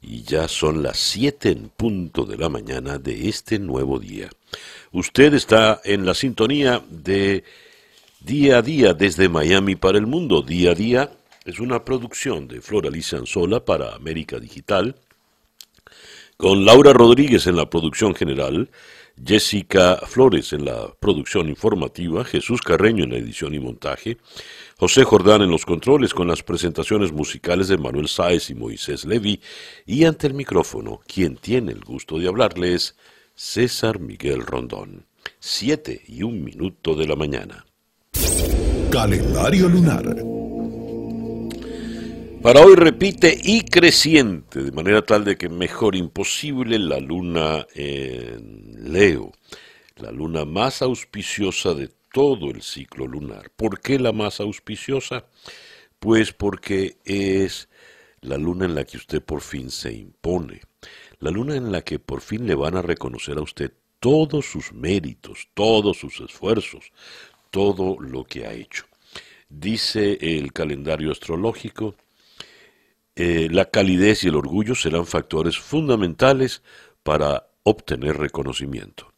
y ya son las 7 en punto de la mañana de este nuevo día. Usted está en la sintonía de Día a Día desde Miami para el Mundo. Día a Día es una producción de Flora Anzola para América Digital, con Laura Rodríguez en la producción general, Jessica Flores en la producción informativa, Jesús Carreño en la edición y montaje, José Jordán en los controles con las presentaciones musicales de Manuel Sáez y Moisés Levi y ante el micrófono, quien tiene el gusto de hablarles, César Miguel Rondón. Siete y un minuto de la mañana. Calendario lunar. Para hoy repite y creciente, de manera tal de que mejor imposible la luna en Leo, la luna más auspiciosa de todo el ciclo lunar. ¿Por qué la más auspiciosa? Pues porque es la luna en la que usted por fin se impone, la luna en la que por fin le van a reconocer a usted todos sus méritos, todos sus esfuerzos, todo lo que ha hecho. Dice el calendario astrológico, eh, la calidez y el orgullo serán factores fundamentales para obtener reconocimiento.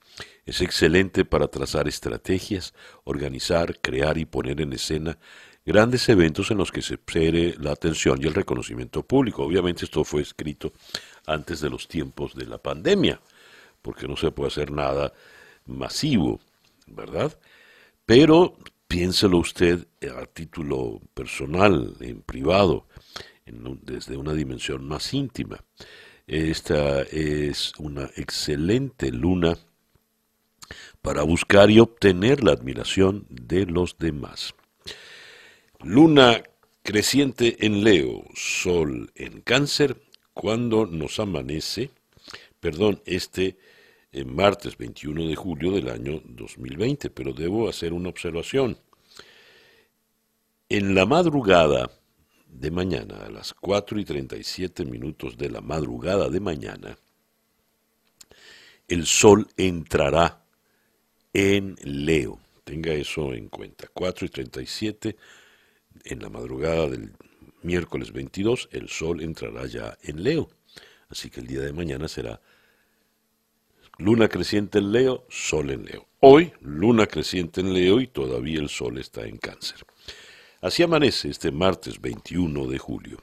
Es excelente para trazar estrategias, organizar, crear y poner en escena grandes eventos en los que se espere la atención y el reconocimiento público. Obviamente esto fue escrito antes de los tiempos de la pandemia, porque no se puede hacer nada masivo, ¿verdad? Pero piénselo usted a título personal, en privado, desde una dimensión más íntima. Esta es una excelente luna para buscar y obtener la admiración de los demás. Luna creciente en Leo, Sol en Cáncer, cuando nos amanece, perdón, este eh, martes 21 de julio del año 2020, pero debo hacer una observación. En la madrugada de mañana, a las 4 y 37 minutos de la madrugada de mañana, el sol entrará en Leo. Tenga eso en cuenta. 4 y 37 en la madrugada del miércoles 22, el sol entrará ya en Leo. Así que el día de mañana será luna creciente en Leo, sol en Leo. Hoy, luna creciente en Leo y todavía el sol está en cáncer. Así amanece este martes 21 de julio.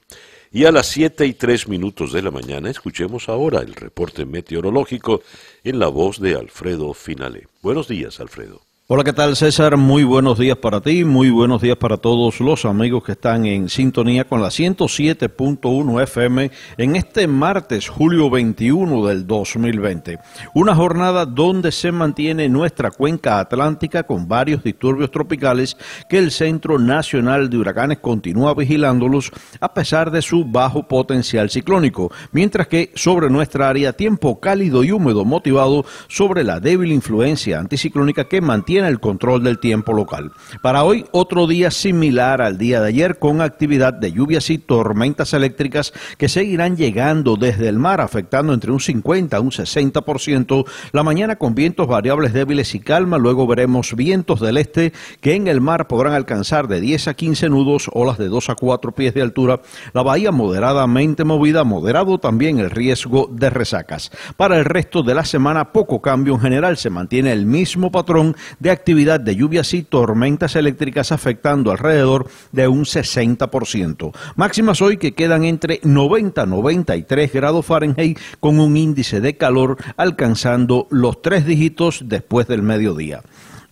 Y a las 7 y 3 minutos de la mañana escuchemos ahora el reporte meteorológico en la voz de Alfredo Finale. Buenos días, Alfredo. Hola, ¿qué tal César? Muy buenos días para ti, muy buenos días para todos los amigos que están en sintonía con la 107.1 FM en este martes, julio 21 del 2020. Una jornada donde se mantiene nuestra cuenca atlántica con varios disturbios tropicales que el Centro Nacional de Huracanes continúa vigilándolos a pesar de su bajo potencial ciclónico, mientras que sobre nuestra área tiempo cálido y húmedo motivado sobre la débil influencia anticiclónica que mantiene el control del tiempo local. Para hoy, otro día similar al día de ayer con actividad de lluvias y tormentas eléctricas que seguirán llegando desde el mar, afectando entre un 50 a un 60%. La mañana con vientos variables débiles y calma, luego veremos vientos del este que en el mar podrán alcanzar de 10 a 15 nudos, olas de 2 a 4 pies de altura. La bahía moderadamente movida, moderado también el riesgo de resacas. Para el resto de la semana, poco cambio en general, se mantiene el mismo patrón actividad de lluvias y tormentas eléctricas afectando alrededor de un 60%. Máximas hoy que quedan entre 90 a 93 grados Fahrenheit con un índice de calor alcanzando los tres dígitos después del mediodía.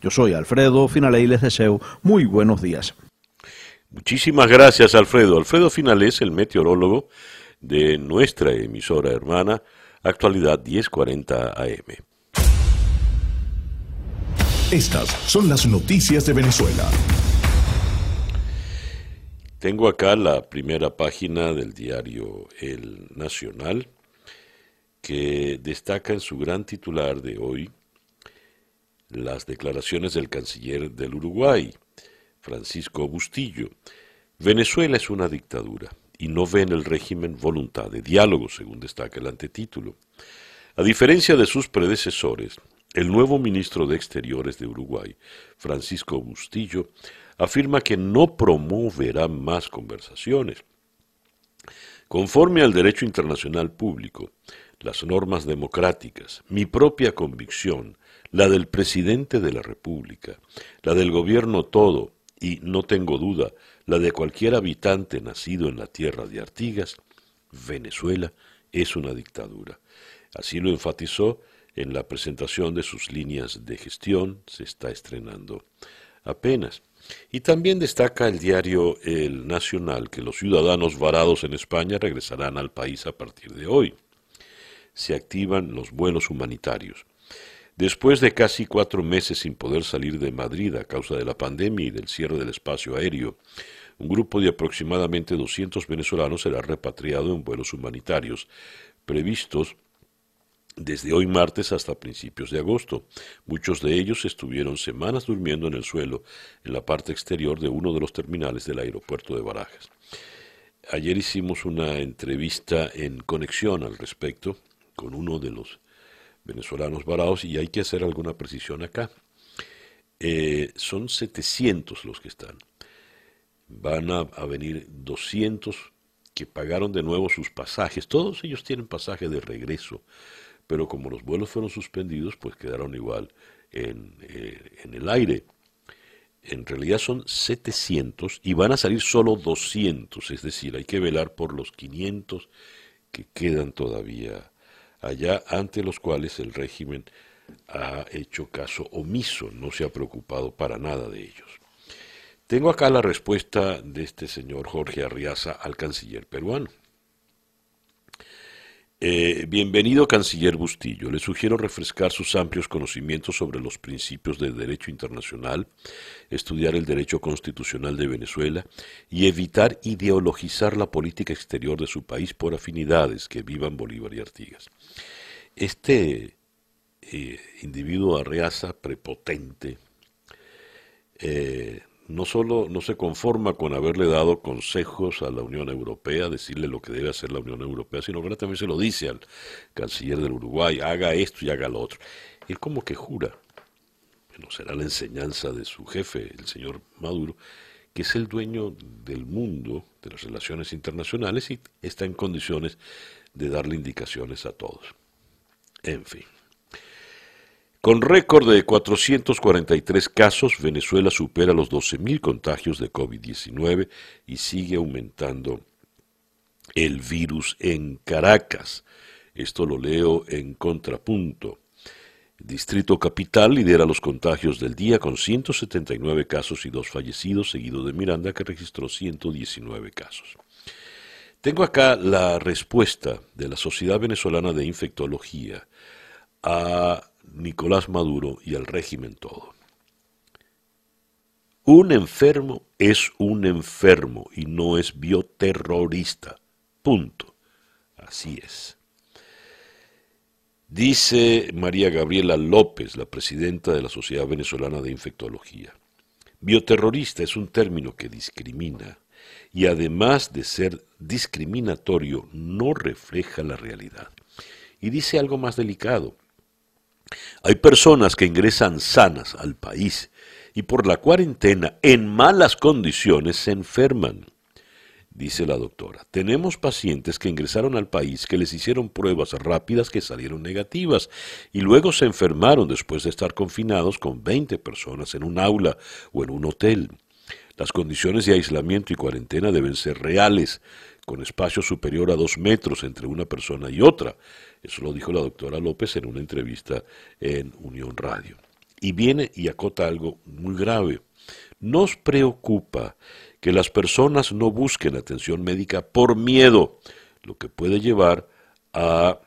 Yo soy Alfredo Finale y les deseo muy buenos días. Muchísimas gracias Alfredo. Alfredo Finale es el meteorólogo de nuestra emisora hermana Actualidad 1040 AM. Estas son las noticias de Venezuela. Tengo acá la primera página del diario El Nacional, que destaca en su gran titular de hoy las declaraciones del canciller del Uruguay, Francisco Bustillo. Venezuela es una dictadura y no ve en el régimen voluntad de diálogo, según destaca el antetítulo. A diferencia de sus predecesores, el nuevo ministro de Exteriores de Uruguay, Francisco Bustillo, afirma que no promoverá más conversaciones. Conforme al derecho internacional público, las normas democráticas, mi propia convicción, la del presidente de la República, la del gobierno todo y, no tengo duda, la de cualquier habitante nacido en la tierra de Artigas, Venezuela es una dictadura. Así lo enfatizó en la presentación de sus líneas de gestión, se está estrenando apenas. Y también destaca el diario El Nacional que los ciudadanos varados en España regresarán al país a partir de hoy. Se activan los vuelos humanitarios. Después de casi cuatro meses sin poder salir de Madrid a causa de la pandemia y del cierre del espacio aéreo, un grupo de aproximadamente 200 venezolanos será repatriado en vuelos humanitarios previstos desde hoy martes hasta principios de agosto. Muchos de ellos estuvieron semanas durmiendo en el suelo en la parte exterior de uno de los terminales del aeropuerto de Barajas. Ayer hicimos una entrevista en conexión al respecto con uno de los venezolanos varados y hay que hacer alguna precisión acá. Eh, son 700 los que están. Van a, a venir 200 que pagaron de nuevo sus pasajes. Todos ellos tienen pasaje de regreso pero como los vuelos fueron suspendidos, pues quedaron igual en, eh, en el aire. En realidad son 700 y van a salir solo 200, es decir, hay que velar por los 500 que quedan todavía allá, ante los cuales el régimen ha hecho caso omiso, no se ha preocupado para nada de ellos. Tengo acá la respuesta de este señor Jorge Arriaza al canciller peruano. Eh, bienvenido, canciller Bustillo. Le sugiero refrescar sus amplios conocimientos sobre los principios del derecho internacional, estudiar el derecho constitucional de Venezuela y evitar ideologizar la política exterior de su país por afinidades que vivan Bolívar y Artigas. Este eh, individuo arreaza prepotente eh, no solo no se conforma con haberle dado consejos a la Unión Europea, decirle lo que debe hacer la Unión Europea, sino que también se lo dice al canciller del Uruguay, haga esto y haga lo otro. Él como que jura, bueno, será la enseñanza de su jefe, el señor Maduro, que es el dueño del mundo, de las relaciones internacionales y está en condiciones de darle indicaciones a todos. En fin. Con récord de 443 casos, Venezuela supera los 12.000 contagios de COVID-19 y sigue aumentando el virus en Caracas. Esto lo leo en contrapunto. Distrito Capital lidera los contagios del día con 179 casos y dos fallecidos, seguido de Miranda que registró 119 casos. Tengo acá la respuesta de la Sociedad Venezolana de Infectología a Nicolás Maduro y al régimen todo. Un enfermo es un enfermo y no es bioterrorista. Punto. Así es. Dice María Gabriela López, la presidenta de la Sociedad Venezolana de Infectología. Bioterrorista es un término que discrimina y además de ser discriminatorio no refleja la realidad. Y dice algo más delicado. Hay personas que ingresan sanas al país y por la cuarentena en malas condiciones se enferman. Dice la doctora, tenemos pacientes que ingresaron al país que les hicieron pruebas rápidas que salieron negativas y luego se enfermaron después de estar confinados con 20 personas en un aula o en un hotel. Las condiciones de aislamiento y cuarentena deben ser reales, con espacio superior a dos metros entre una persona y otra. Eso lo dijo la doctora López en una entrevista en Unión Radio. Y viene y acota algo muy grave. Nos preocupa que las personas no busquen atención médica por miedo, lo que puede llevar a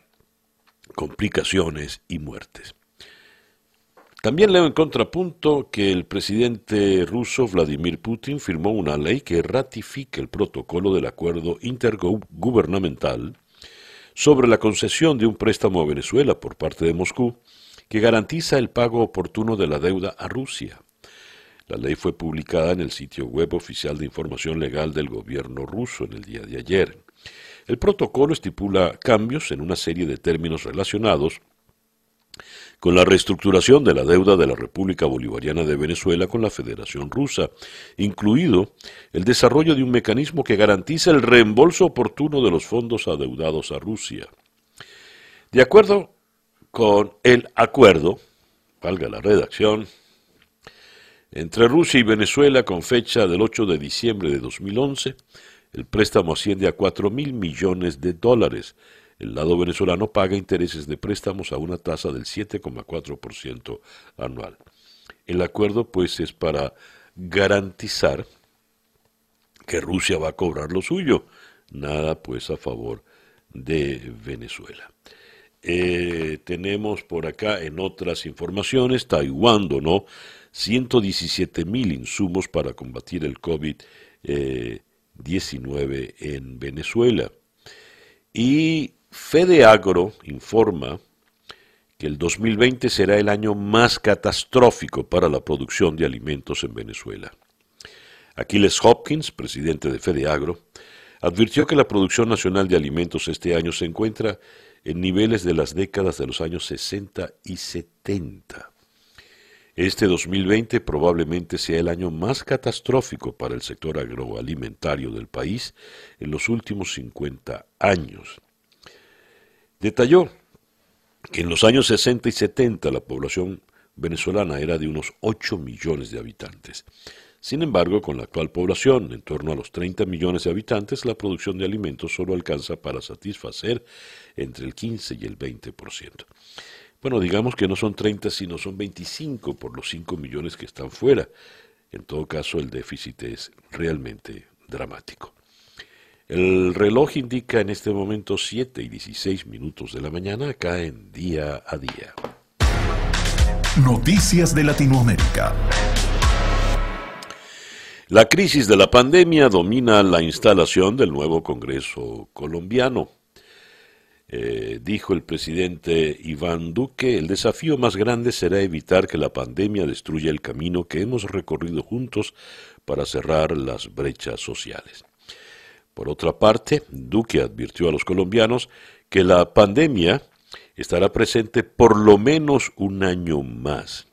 complicaciones y muertes. También leo en contrapunto que el presidente ruso Vladimir Putin firmó una ley que ratifica el protocolo del acuerdo intergubernamental sobre la concesión de un préstamo a Venezuela por parte de Moscú que garantiza el pago oportuno de la deuda a Rusia. La ley fue publicada en el sitio web oficial de información legal del gobierno ruso en el día de ayer. El protocolo estipula cambios en una serie de términos relacionados con la reestructuración de la deuda de la República Bolivariana de Venezuela con la Federación Rusa, incluido el desarrollo de un mecanismo que garantiza el reembolso oportuno de los fondos adeudados a Rusia. De acuerdo con el acuerdo, valga la redacción, entre Rusia y Venezuela con fecha del 8 de diciembre de 2011, el préstamo asciende a 4 mil millones de dólares, el lado venezolano paga intereses de préstamos a una tasa del 7,4% anual. El acuerdo, pues, es para garantizar que Rusia va a cobrar lo suyo, nada, pues, a favor de Venezuela. Eh, tenemos por acá en otras informaciones, Taiwán donó 117 mil insumos para combatir el COVID-19 en Venezuela. Y Fedeagro informa que el 2020 será el año más catastrófico para la producción de alimentos en Venezuela. Aquiles Hopkins, presidente de Fedeagro, advirtió que la producción nacional de alimentos este año se encuentra en niveles de las décadas de los años 60 y 70. Este 2020 probablemente sea el año más catastrófico para el sector agroalimentario del país en los últimos 50 años. Detalló que en los años 60 y 70 la población venezolana era de unos 8 millones de habitantes. Sin embargo, con la actual población, en torno a los 30 millones de habitantes, la producción de alimentos solo alcanza para satisfacer entre el 15 y el 20%. Bueno, digamos que no son 30, sino son 25 por los 5 millones que están fuera. En todo caso, el déficit es realmente dramático. El reloj indica en este momento 7 y 16 minutos de la mañana acá en Día a Día. Noticias de Latinoamérica. La crisis de la pandemia domina la instalación del nuevo Congreso colombiano. Eh, dijo el presidente Iván Duque, el desafío más grande será evitar que la pandemia destruya el camino que hemos recorrido juntos para cerrar las brechas sociales. Por otra parte, Duque advirtió a los colombianos que la pandemia estará presente por lo menos un año más.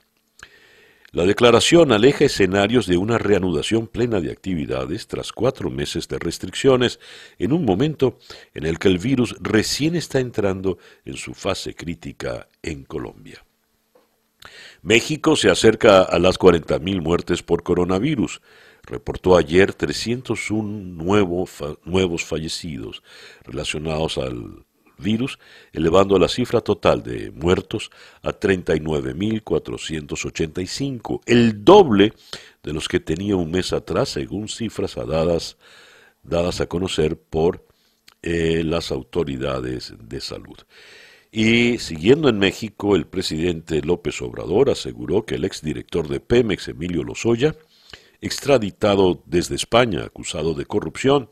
La declaración aleja escenarios de una reanudación plena de actividades tras cuatro meses de restricciones, en un momento en el que el virus recién está entrando en su fase crítica en Colombia. México se acerca a las 40.000 muertes por coronavirus, reportó ayer 301 nuevos fallecidos relacionados al virus, elevando la cifra total de muertos a 39.485, el doble de los que tenía un mes atrás, según cifras dadas, dadas a conocer por eh, las autoridades de salud. Y siguiendo en México, el presidente López Obrador aseguró que el exdirector de Pemex, Emilio Lozoya, extraditado desde España acusado de corrupción,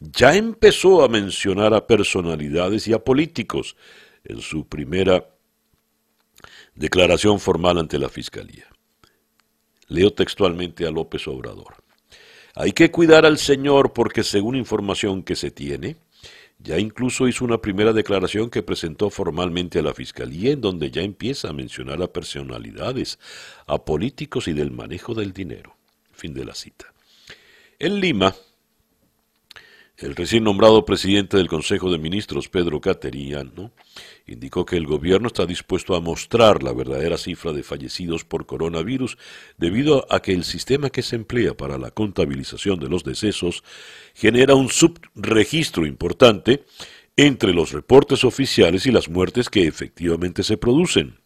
ya empezó a mencionar a personalidades y a políticos en su primera declaración formal ante la Fiscalía. Leo textualmente a López Obrador. Hay que cuidar al Señor porque según información que se tiene, ya incluso hizo una primera declaración que presentó formalmente a la Fiscalía en donde ya empieza a mencionar a personalidades, a políticos y del manejo del dinero. Fin de la cita. En Lima, el recién nombrado presidente del Consejo de Ministros, Pedro Cateriano, indicó que el gobierno está dispuesto a mostrar la verdadera cifra de fallecidos por coronavirus debido a que el sistema que se emplea para la contabilización de los decesos genera un subregistro importante entre los reportes oficiales y las muertes que efectivamente se producen.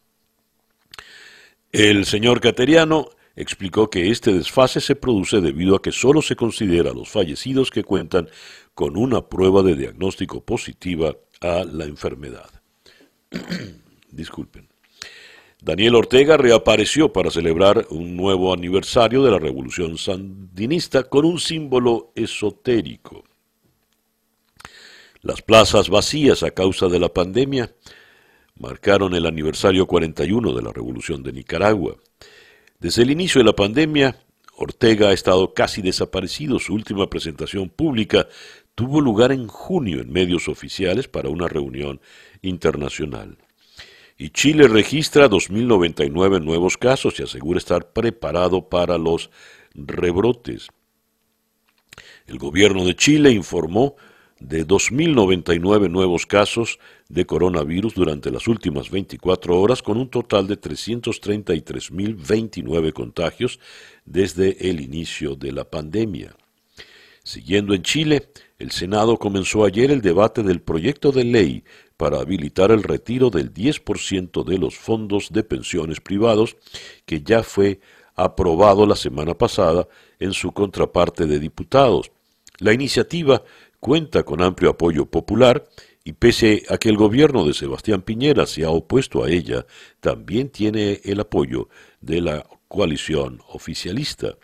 El señor Cateriano explicó que este desfase se produce debido a que solo se considera a los fallecidos que cuentan con una prueba de diagnóstico positiva a la enfermedad. Disculpen. Daniel Ortega reapareció para celebrar un nuevo aniversario de la revolución sandinista con un símbolo esotérico. Las plazas vacías a causa de la pandemia marcaron el aniversario 41 de la revolución de Nicaragua. Desde el inicio de la pandemia, Ortega ha estado casi desaparecido. Su última presentación pública tuvo lugar en junio en medios oficiales para una reunión internacional. Y Chile registra 2.099 nuevos casos y asegura estar preparado para los rebrotes. El gobierno de Chile informó de 2.099 nuevos casos de coronavirus durante las últimas 24 horas, con un total de 333.029 contagios desde el inicio de la pandemia. Siguiendo en Chile, el Senado comenzó ayer el debate del proyecto de ley para habilitar el retiro del 10% de los fondos de pensiones privados, que ya fue aprobado la semana pasada en su contraparte de diputados. La iniciativa cuenta con amplio apoyo popular y pese a que el gobierno de Sebastián Piñera se ha opuesto a ella, también tiene el apoyo de la coalición oficialista.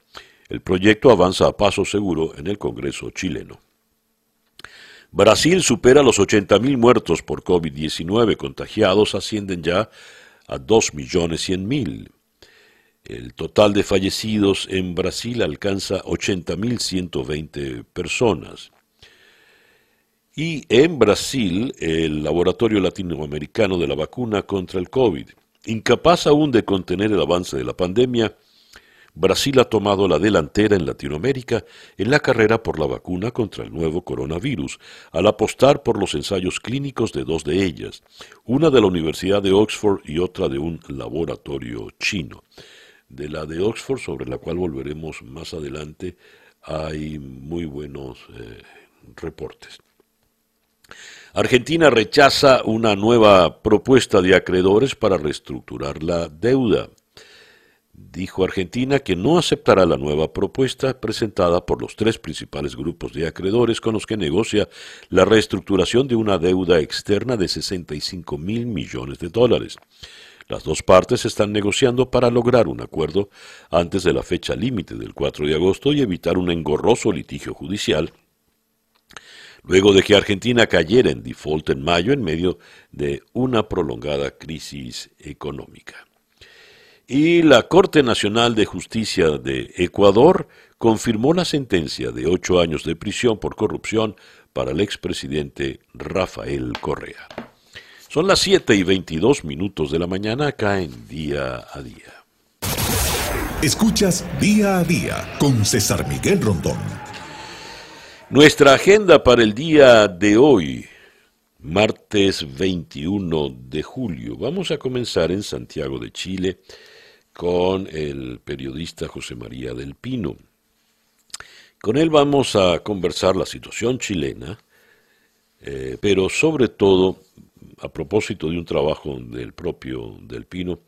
El proyecto avanza a paso seguro en el Congreso chileno. Brasil supera los 80.000 muertos por COVID-19, contagiados ascienden ya a 2.100.000. El total de fallecidos en Brasil alcanza 80.120 personas. Y en Brasil, el Laboratorio Latinoamericano de la Vacuna contra el COVID, incapaz aún de contener el avance de la pandemia, Brasil ha tomado la delantera en Latinoamérica en la carrera por la vacuna contra el nuevo coronavirus, al apostar por los ensayos clínicos de dos de ellas, una de la Universidad de Oxford y otra de un laboratorio chino. De la de Oxford, sobre la cual volveremos más adelante, hay muy buenos eh, reportes. Argentina rechaza una nueva propuesta de acreedores para reestructurar la deuda. Dijo Argentina que no aceptará la nueva propuesta presentada por los tres principales grupos de acreedores con los que negocia la reestructuración de una deuda externa de 65 mil millones de dólares. Las dos partes están negociando para lograr un acuerdo antes de la fecha límite del 4 de agosto y evitar un engorroso litigio judicial luego de que Argentina cayera en default en mayo en medio de una prolongada crisis económica. Y la Corte Nacional de Justicia de Ecuador confirmó la sentencia de ocho años de prisión por corrupción para el expresidente Rafael Correa. Son las 7 y 22 minutos de la mañana acá en Día a Día. Escuchas Día a Día con César Miguel Rondón. Nuestra agenda para el día de hoy, martes 21 de julio. Vamos a comenzar en Santiago de Chile con el periodista José María del Pino. Con él vamos a conversar la situación chilena, eh, pero sobre todo, a propósito de un trabajo del propio del Pino,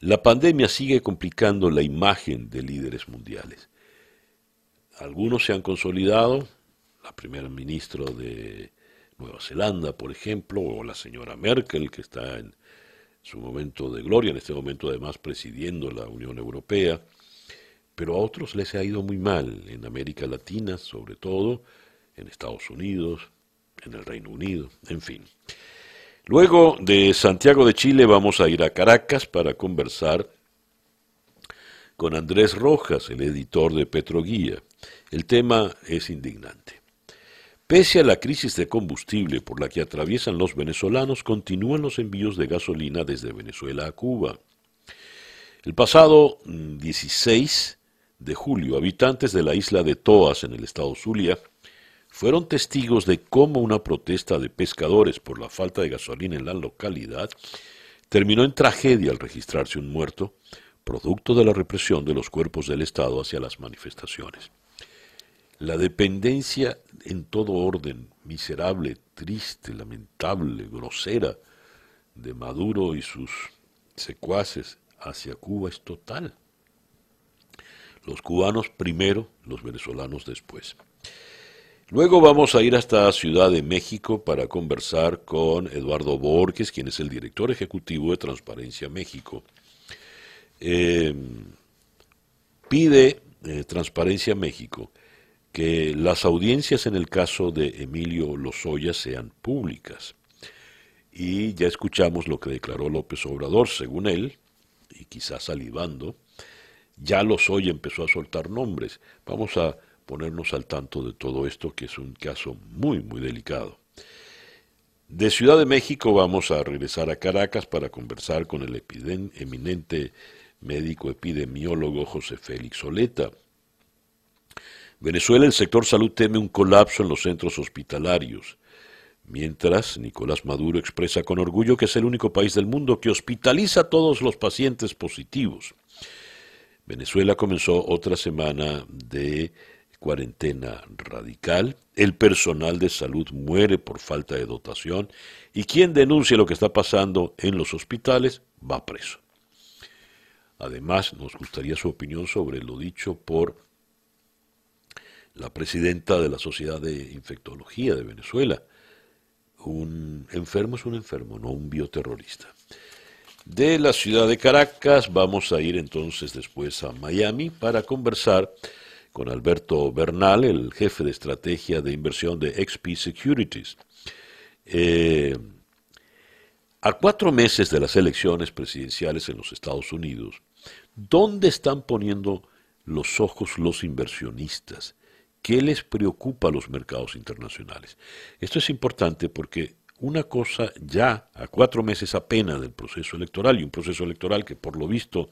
la pandemia sigue complicando la imagen de líderes mundiales. Algunos se han consolidado, la primera ministra de Nueva Zelanda, por ejemplo, o la señora Merkel, que está en su momento de gloria, en este momento además presidiendo la Unión Europea, pero a otros les ha ido muy mal, en América Latina sobre todo, en Estados Unidos, en el Reino Unido, en fin. Luego de Santiago de Chile vamos a ir a Caracas para conversar con Andrés Rojas, el editor de Petroguía. El tema es indignante. Pese a la crisis de combustible por la que atraviesan los venezolanos, continúan los envíos de gasolina desde Venezuela a Cuba. El pasado 16 mm, de julio, habitantes de la isla de Toas, en el estado Zulia, fueron testigos de cómo una protesta de pescadores por la falta de gasolina en la localidad terminó en tragedia al registrarse un muerto, producto de la represión de los cuerpos del Estado hacia las manifestaciones. La dependencia en todo orden, miserable, triste, lamentable, grosera, de Maduro y sus secuaces hacia Cuba es total. Los cubanos primero, los venezolanos después. Luego vamos a ir hasta Ciudad de México para conversar con Eduardo Borges, quien es el director ejecutivo de Transparencia México. Eh, pide eh, Transparencia México que las audiencias en el caso de Emilio Lozoya sean públicas. Y ya escuchamos lo que declaró López Obrador, según él, y quizás salivando, ya Lozoya empezó a soltar nombres. Vamos a ponernos al tanto de todo esto, que es un caso muy, muy delicado. De Ciudad de México vamos a regresar a Caracas para conversar con el eminente médico epidemiólogo José Félix Soleta. Venezuela, el sector salud teme un colapso en los centros hospitalarios. Mientras, Nicolás Maduro expresa con orgullo que es el único país del mundo que hospitaliza a todos los pacientes positivos. Venezuela comenzó otra semana de cuarentena radical, el personal de salud muere por falta de dotación y quien denuncia lo que está pasando en los hospitales va preso. Además, nos gustaría su opinión sobre lo dicho por la presidenta de la Sociedad de Infectología de Venezuela, un enfermo es un enfermo, no un bioterrorista. De la ciudad de Caracas vamos a ir entonces después a Miami para conversar con Alberto Bernal, el jefe de estrategia de inversión de XP Securities. Eh, a cuatro meses de las elecciones presidenciales en los Estados Unidos, ¿dónde están poniendo los ojos los inversionistas? ¿Qué les preocupa a los mercados internacionales? Esto es importante porque una cosa ya a cuatro meses apenas del proceso electoral y un proceso electoral que por lo visto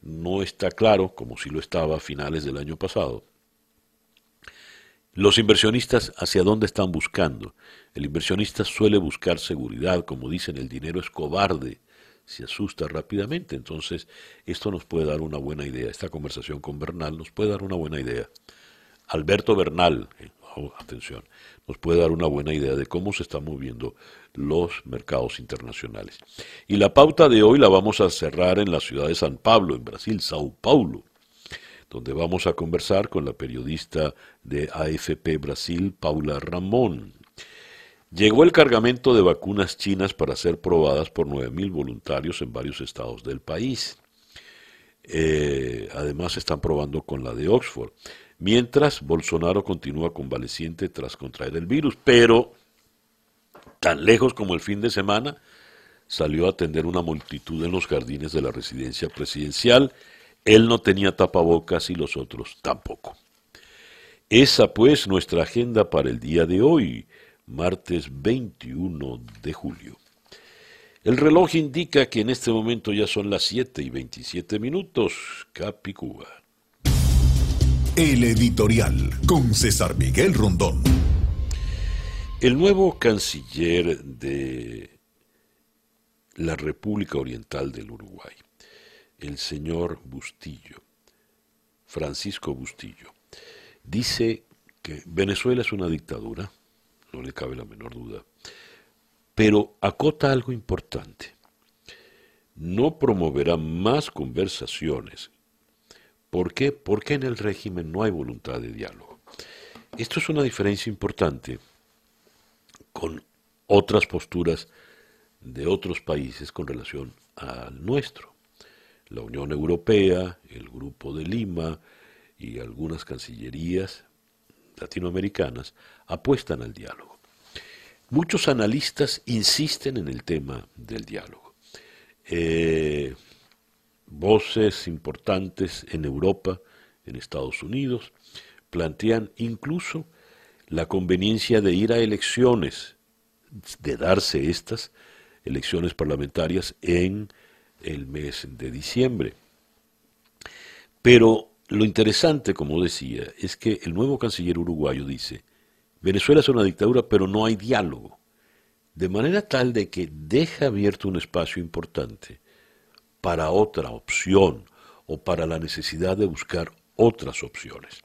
no está claro, como si lo estaba a finales del año pasado, los inversionistas hacia dónde están buscando. El inversionista suele buscar seguridad, como dicen, el dinero es cobarde, se asusta rápidamente. Entonces, esto nos puede dar una buena idea. Esta conversación con Bernal nos puede dar una buena idea Alberto Bernal, eh, oh, atención, nos puede dar una buena idea de cómo se están moviendo los mercados internacionales. Y la pauta de hoy la vamos a cerrar en la ciudad de San Pablo, en Brasil, Sao Paulo, donde vamos a conversar con la periodista de AFP Brasil, Paula Ramón. Llegó el cargamento de vacunas chinas para ser probadas por 9.000 voluntarios en varios estados del país. Eh, además están probando con la de Oxford mientras Bolsonaro continúa convaleciente tras contraer el virus, pero tan lejos como el fin de semana salió a atender una multitud en los jardines de la residencia presidencial. Él no tenía tapabocas y los otros tampoco. Esa pues nuestra agenda para el día de hoy, martes 21 de julio. El reloj indica que en este momento ya son las 7 y 27 minutos. Capicúa. El editorial con César Miguel Rondón. El nuevo canciller de la República Oriental del Uruguay, el señor Bustillo, Francisco Bustillo, dice que Venezuela es una dictadura, no le cabe la menor duda, pero acota algo importante. No promoverá más conversaciones ¿Por qué? Porque en el régimen no hay voluntad de diálogo. Esto es una diferencia importante con otras posturas de otros países con relación al nuestro. La Unión Europea, el Grupo de Lima y algunas cancillerías latinoamericanas apuestan al diálogo. Muchos analistas insisten en el tema del diálogo. Eh, voces importantes en Europa, en Estados Unidos, plantean incluso la conveniencia de ir a elecciones, de darse estas elecciones parlamentarias en el mes de diciembre. Pero lo interesante, como decía, es que el nuevo canciller uruguayo dice, Venezuela es una dictadura, pero no hay diálogo, de manera tal de que deja abierto un espacio importante para otra opción o para la necesidad de buscar otras opciones.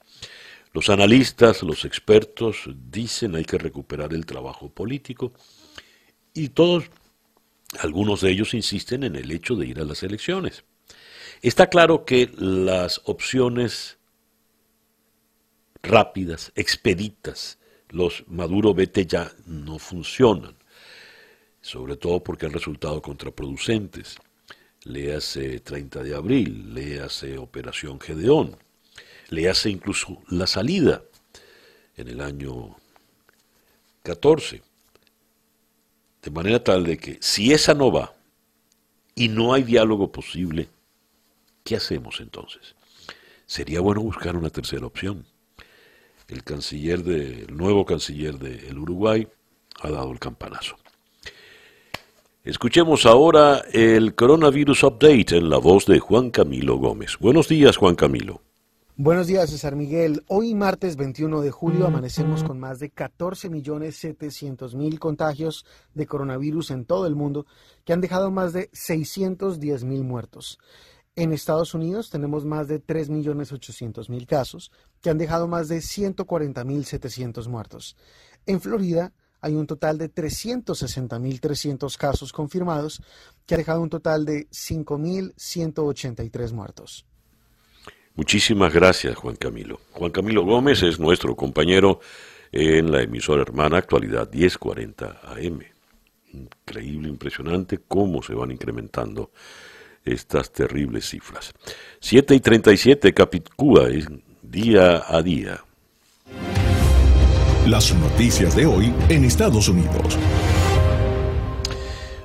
Los analistas, los expertos dicen hay que recuperar el trabajo político y todos, algunos de ellos insisten en el hecho de ir a las elecciones. Está claro que las opciones rápidas, expeditas, los Maduro vete ya no funcionan, sobre todo porque han resultado contraproducentes. Léase 30 de abril, léase Operación Gedeón, léase incluso la salida en el año 14. De manera tal de que si esa no va y no hay diálogo posible, ¿qué hacemos entonces? Sería bueno buscar una tercera opción. El canciller de, el nuevo canciller del Uruguay ha dado el campanazo. Escuchemos ahora el Coronavirus Update en la voz de Juan Camilo Gómez. Buenos días, Juan Camilo. Buenos días, César Miguel. Hoy, martes 21 de julio, amanecemos con más de 14.700.000 contagios de coronavirus en todo el mundo, que han dejado más de 610.000 muertos. En Estados Unidos tenemos más de 3.800.000 casos, que han dejado más de 140.700 muertos. En Florida hay un total de 360.300 casos confirmados, que ha dejado un total de 5.183 muertos. Muchísimas gracias, Juan Camilo. Juan Camilo Gómez es nuestro compañero en la emisora hermana Actualidad 1040 AM. Increíble, impresionante cómo se van incrementando estas terribles cifras. 7 y 37 Capicúa es día a día. Las noticias de hoy en Estados Unidos.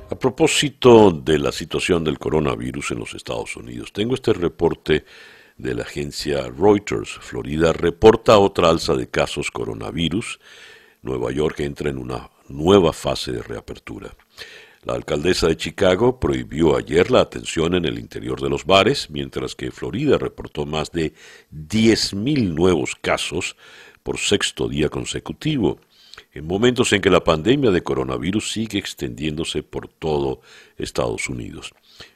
A propósito de la situación del coronavirus en los Estados Unidos, tengo este reporte de la agencia Reuters. Florida reporta otra alza de casos coronavirus. Nueva York entra en una nueva fase de reapertura. La alcaldesa de Chicago prohibió ayer la atención en el interior de los bares, mientras que Florida reportó más de 10.000 nuevos casos por sexto día consecutivo, en momentos en que la pandemia de coronavirus sigue extendiéndose por todo Estados Unidos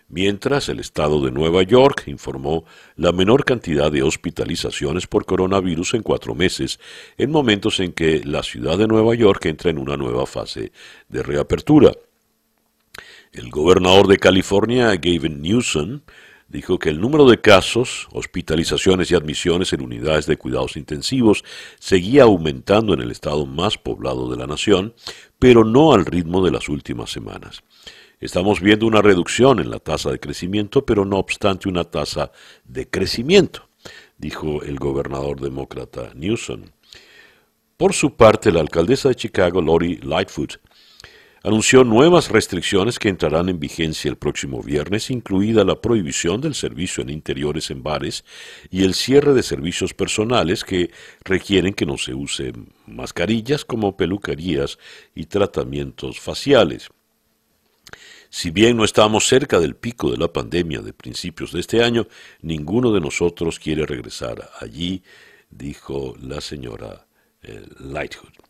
mientras el estado de Nueva York informó la menor cantidad de hospitalizaciones por coronavirus en cuatro meses, en momentos en que la ciudad de Nueva York entra en una nueva fase de reapertura. El gobernador de California, Gavin Newsom, dijo que el número de casos, hospitalizaciones y admisiones en unidades de cuidados intensivos seguía aumentando en el estado más poblado de la nación, pero no al ritmo de las últimas semanas. Estamos viendo una reducción en la tasa de crecimiento, pero no obstante una tasa de crecimiento, dijo el gobernador demócrata Newsom. Por su parte, la alcaldesa de Chicago, Lori Lightfoot, anunció nuevas restricciones que entrarán en vigencia el próximo viernes, incluida la prohibición del servicio en interiores en bares y el cierre de servicios personales que requieren que no se usen mascarillas como peluquerías y tratamientos faciales. Si bien no estamos cerca del pico de la pandemia de principios de este año, ninguno de nosotros quiere regresar allí, dijo la señora eh, Lightfoot.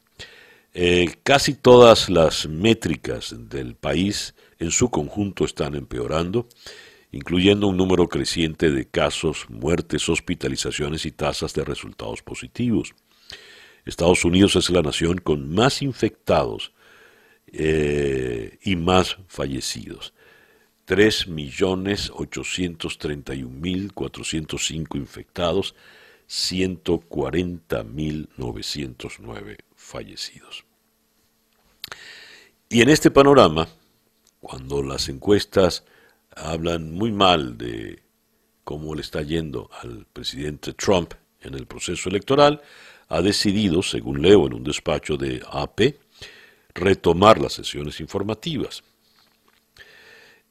Eh, casi todas las métricas del país en su conjunto están empeorando, incluyendo un número creciente de casos, muertes, hospitalizaciones y tasas de resultados positivos. Estados Unidos es la nación con más infectados eh, y más fallecidos. 3.831.405 infectados, 140.909 fallecidos. Y en este panorama, cuando las encuestas hablan muy mal de cómo le está yendo al presidente Trump en el proceso electoral, ha decidido, según leo en un despacho de AP, retomar las sesiones informativas.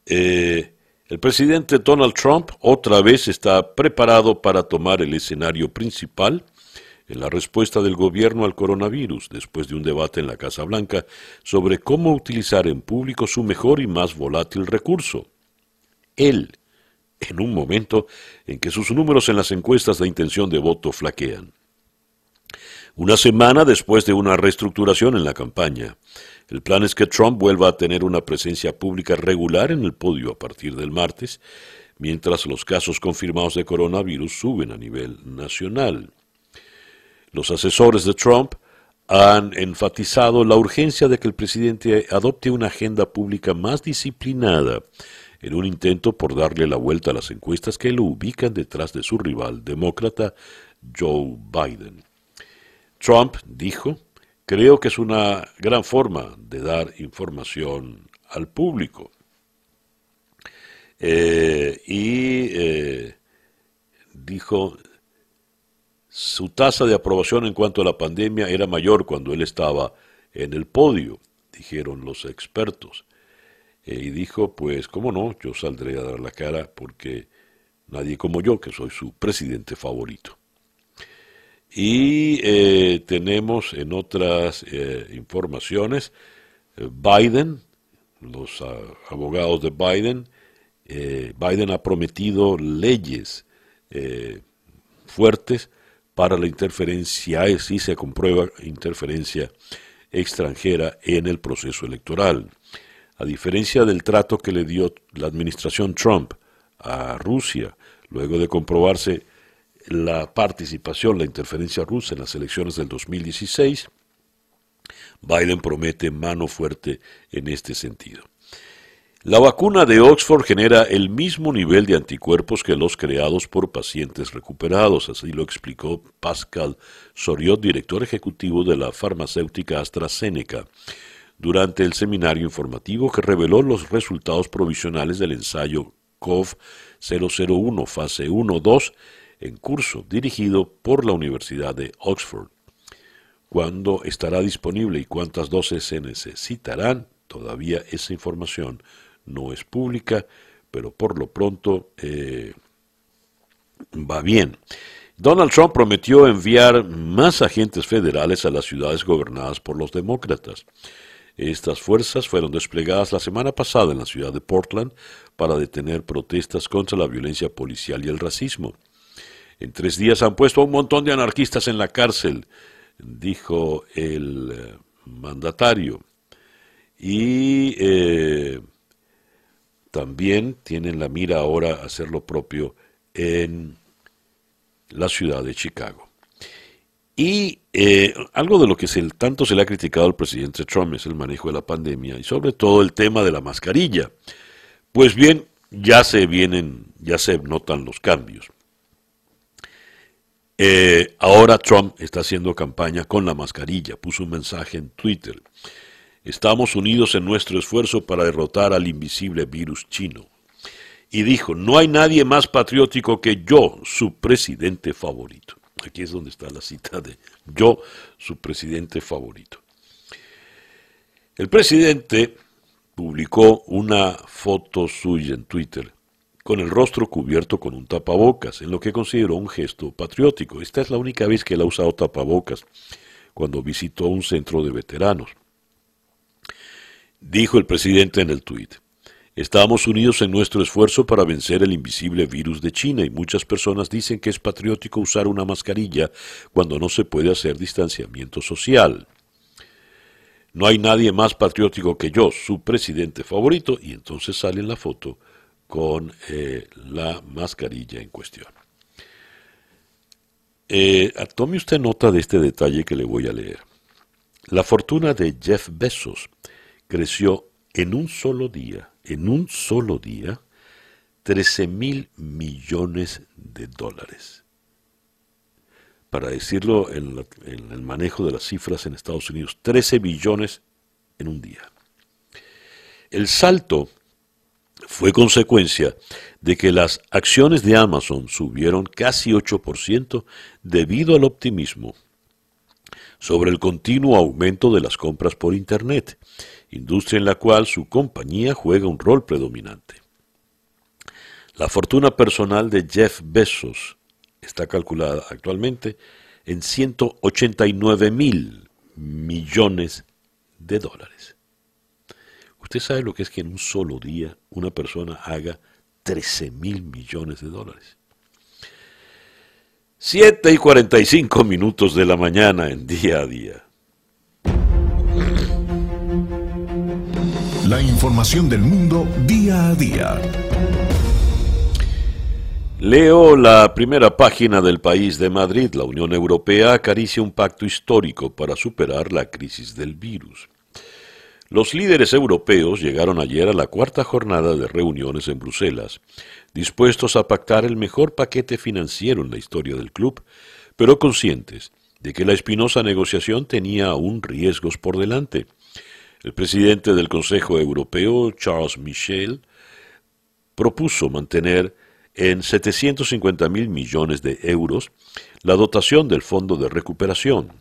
Eh, el presidente Donald Trump otra vez está preparado para tomar el escenario principal en la respuesta del gobierno al coronavirus, después de un debate en la Casa Blanca sobre cómo utilizar en público su mejor y más volátil recurso. Él, en un momento en que sus números en las encuestas de intención de voto flaquean. Una semana después de una reestructuración en la campaña, el plan es que Trump vuelva a tener una presencia pública regular en el podio a partir del martes, mientras los casos confirmados de coronavirus suben a nivel nacional. Los asesores de Trump han enfatizado la urgencia de que el presidente adopte una agenda pública más disciplinada en un intento por darle la vuelta a las encuestas que lo ubican detrás de su rival demócrata Joe Biden. Trump dijo creo que es una gran forma de dar información al público. Eh, y eh, dijo, su tasa de aprobación en cuanto a la pandemia era mayor cuando él estaba en el podio, dijeron los expertos. Eh, y dijo, pues, ¿cómo no? Yo saldré a dar la cara porque nadie como yo, que soy su presidente favorito. Y eh, tenemos en otras eh, informaciones, Biden, los ah, abogados de Biden, Biden ha prometido leyes fuertes para la interferencia, si se comprueba interferencia extranjera en el proceso electoral. A diferencia del trato que le dio la administración Trump a Rusia, luego de comprobarse la participación, la interferencia rusa en las elecciones del 2016, Biden promete mano fuerte en este sentido. La vacuna de Oxford genera el mismo nivel de anticuerpos que los creados por pacientes recuperados, así lo explicó Pascal Soriot, director ejecutivo de la farmacéutica AstraZeneca, durante el seminario informativo que reveló los resultados provisionales del ensayo COV 001 fase 1-2 en curso dirigido por la Universidad de Oxford. ¿Cuándo estará disponible y cuántas dosis se necesitarán? Todavía esa información no es pública, pero por lo pronto eh, va bien. Donald Trump prometió enviar más agentes federales a las ciudades gobernadas por los demócratas. Estas fuerzas fueron desplegadas la semana pasada en la ciudad de Portland para detener protestas contra la violencia policial y el racismo. En tres días han puesto a un montón de anarquistas en la cárcel, dijo el eh, mandatario. Y eh, también tienen la mira ahora a hacer lo propio en la ciudad de Chicago. Y eh, algo de lo que tanto se le ha criticado al presidente Trump es el manejo de la pandemia y sobre todo el tema de la mascarilla. Pues bien, ya se vienen, ya se notan los cambios. Eh, ahora Trump está haciendo campaña con la mascarilla, puso un mensaje en Twitter. Estamos unidos en nuestro esfuerzo para derrotar al invisible virus chino. Y dijo, no hay nadie más patriótico que yo, su presidente favorito. Aquí es donde está la cita de yo, su presidente favorito. El presidente publicó una foto suya en Twitter con el rostro cubierto con un tapabocas, en lo que consideró un gesto patriótico. Esta es la única vez que él ha usado tapabocas cuando visitó un centro de veteranos. Dijo el presidente en el tuit, estamos unidos en nuestro esfuerzo para vencer el invisible virus de China y muchas personas dicen que es patriótico usar una mascarilla cuando no se puede hacer distanciamiento social. No hay nadie más patriótico que yo, su presidente favorito, y entonces sale en la foto con eh, la mascarilla en cuestión. Eh, tome usted nota de este detalle que le voy a leer. La fortuna de Jeff Bezos creció en un solo día, en un solo día, 13 mil millones de dólares. Para decirlo en, el manejo de las cifras en Estados Unidos, 13 billones en un día. El salto fue consecuencia de que las acciones de Amazon subieron casi 8% debido al optimismo sobre el continuo aumento de las compras por Internet industria en la cual su compañía juega un rol predominante. La fortuna personal de Jeff Bezos está calculada actualmente en 189 mil millones de dólares. Usted sabe lo que es que en un solo día una persona haga 13 mil millones de dólares. 7 y 45 minutos de la mañana en día a día. La información del mundo día a día. Leo la primera página del país de Madrid. La Unión Europea acaricia un pacto histórico para superar la crisis del virus. Los líderes europeos llegaron ayer a la cuarta jornada de reuniones en Bruselas, dispuestos a pactar el mejor paquete financiero en la historia del club, pero conscientes de que la espinosa negociación tenía aún riesgos por delante. El presidente del Consejo Europeo, Charles Michel, propuso mantener en 750 mil millones de euros la dotación del Fondo de Recuperación,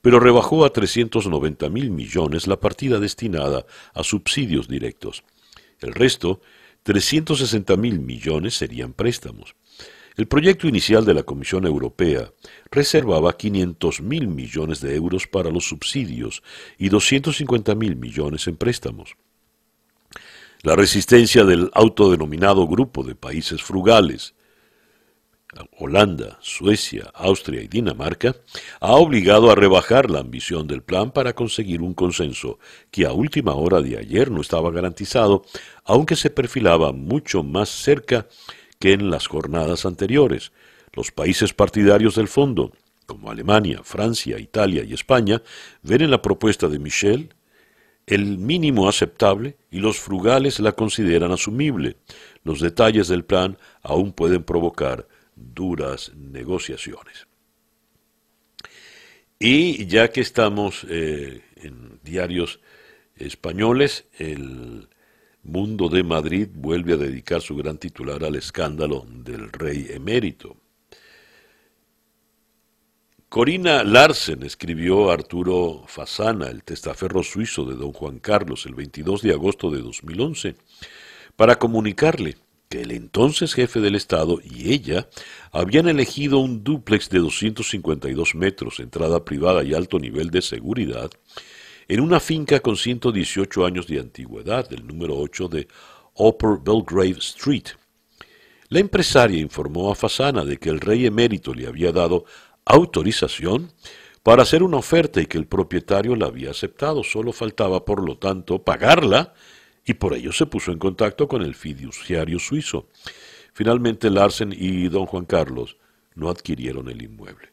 pero rebajó a 390 mil millones la partida destinada a subsidios directos. El resto, 360 mil millones, serían préstamos. El proyecto inicial de la Comisión Europea reservaba 500 mil millones de euros para los subsidios y 250 mil millones en préstamos. La resistencia del autodenominado grupo de países frugales, Holanda, Suecia, Austria y Dinamarca, ha obligado a rebajar la ambición del plan para conseguir un consenso que a última hora de ayer no estaba garantizado, aunque se perfilaba mucho más cerca que en las jornadas anteriores. Los países partidarios del fondo, como Alemania, Francia, Italia y España, ven en la propuesta de Michel el mínimo aceptable y los frugales la consideran asumible. Los detalles del plan aún pueden provocar duras negociaciones. Y ya que estamos eh, en diarios españoles, el Mundo de Madrid vuelve a dedicar su gran titular al escándalo del rey emérito. Corina Larsen escribió a Arturo Fasana, el testaferro suizo de don Juan Carlos, el 22 de agosto de 2011, para comunicarle que el entonces jefe del Estado y ella habían elegido un dúplex de 252 metros, entrada privada y alto nivel de seguridad, en una finca con 118 años de antigüedad, del número 8 de Upper Belgrave Street. La empresaria informó a Fasana de que el rey emérito le había dado autorización para hacer una oferta y que el propietario la había aceptado. Solo faltaba, por lo tanto, pagarla y por ello se puso en contacto con el fiduciario suizo. Finalmente Larsen y don Juan Carlos no adquirieron el inmueble.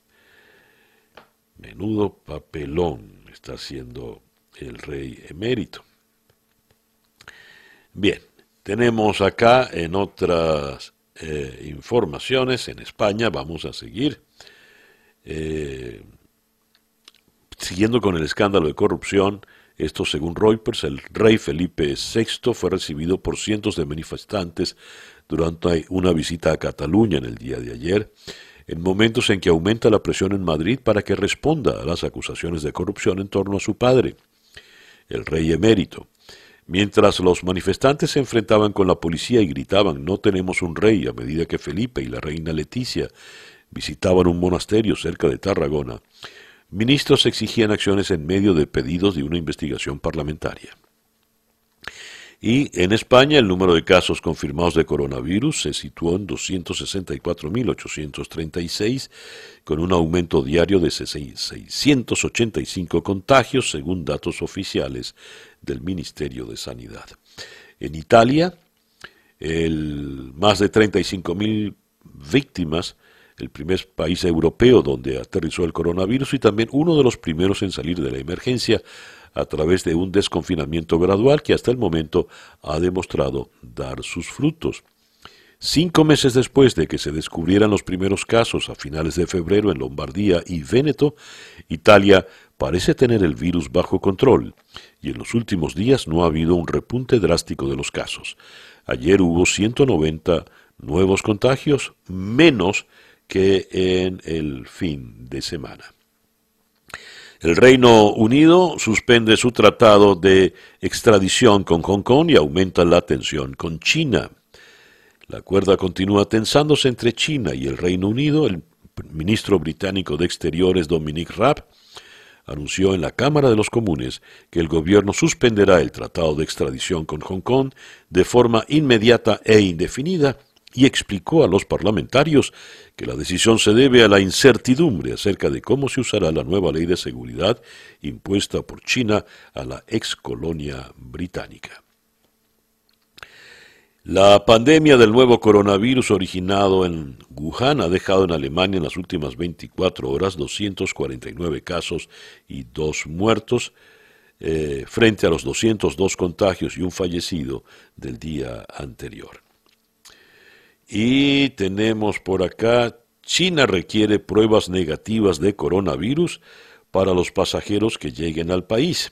Menudo papelón está haciendo el rey emérito. Bien, tenemos acá en otras eh, informaciones, en España vamos a seguir. Eh, siguiendo con el escándalo de corrupción, esto según Reuters, el rey Felipe VI fue recibido por cientos de manifestantes durante una visita a Cataluña en el día de ayer en momentos en que aumenta la presión en Madrid para que responda a las acusaciones de corrupción en torno a su padre, el rey emérito. Mientras los manifestantes se enfrentaban con la policía y gritaban no tenemos un rey a medida que Felipe y la reina Leticia visitaban un monasterio cerca de Tarragona, ministros exigían acciones en medio de pedidos de una investigación parlamentaria. Y en España el número de casos confirmados de coronavirus se situó en 264.836, con un aumento diario de 685 contagios, según datos oficiales del Ministerio de Sanidad. En Italia, el, más de 35.000 víctimas, el primer país europeo donde aterrizó el coronavirus y también uno de los primeros en salir de la emergencia, a través de un desconfinamiento gradual que hasta el momento ha demostrado dar sus frutos. Cinco meses después de que se descubrieran los primeros casos a finales de febrero en Lombardía y Véneto, Italia parece tener el virus bajo control y en los últimos días no ha habido un repunte drástico de los casos. Ayer hubo 190 nuevos contagios, menos que en el fin de semana. El Reino Unido suspende su tratado de extradición con Hong Kong y aumenta la tensión con China. La cuerda continúa tensándose entre China y el Reino Unido. El ministro británico de Exteriores Dominic Raab anunció en la Cámara de los Comunes que el gobierno suspenderá el tratado de extradición con Hong Kong de forma inmediata e indefinida y explicó a los parlamentarios que la decisión se debe a la incertidumbre acerca de cómo se usará la nueva ley de seguridad impuesta por China a la ex colonia británica. La pandemia del nuevo coronavirus originado en Wuhan ha dejado en Alemania en las últimas 24 horas 249 casos y dos muertos, eh, frente a los 202 contagios y un fallecido del día anterior. Y tenemos por acá China requiere pruebas negativas de coronavirus para los pasajeros que lleguen al país.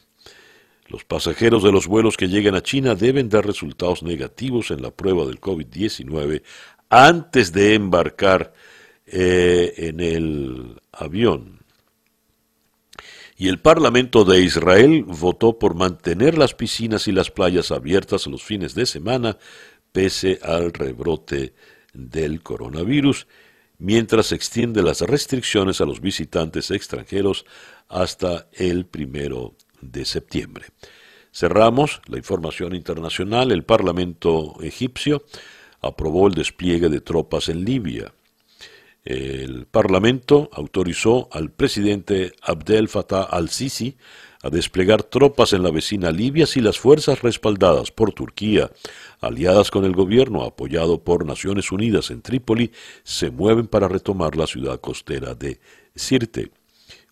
Los pasajeros de los vuelos que lleguen a China deben dar resultados negativos en la prueba del COVID-19 antes de embarcar eh, en el avión. Y el Parlamento de Israel votó por mantener las piscinas y las playas abiertas los fines de semana pese al rebrote del coronavirus, mientras extiende las restricciones a los visitantes extranjeros hasta el primero de septiembre. Cerramos la información internacional. El Parlamento egipcio aprobó el despliegue de tropas en Libia. El Parlamento autorizó al presidente Abdel Fattah al-Sisi a desplegar tropas en la vecina Libia si las fuerzas respaldadas por Turquía, aliadas con el gobierno apoyado por Naciones Unidas en Trípoli, se mueven para retomar la ciudad costera de Sirte.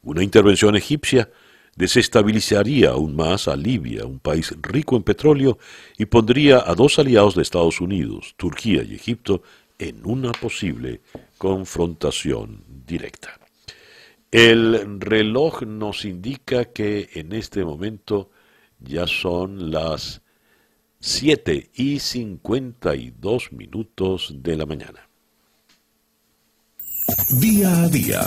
Una intervención egipcia desestabilizaría aún más a Libia, un país rico en petróleo, y pondría a dos aliados de Estados Unidos, Turquía y Egipto, en una posible confrontación directa. El reloj nos indica que en este momento ya son las 7 y 52 minutos de la mañana. Día a día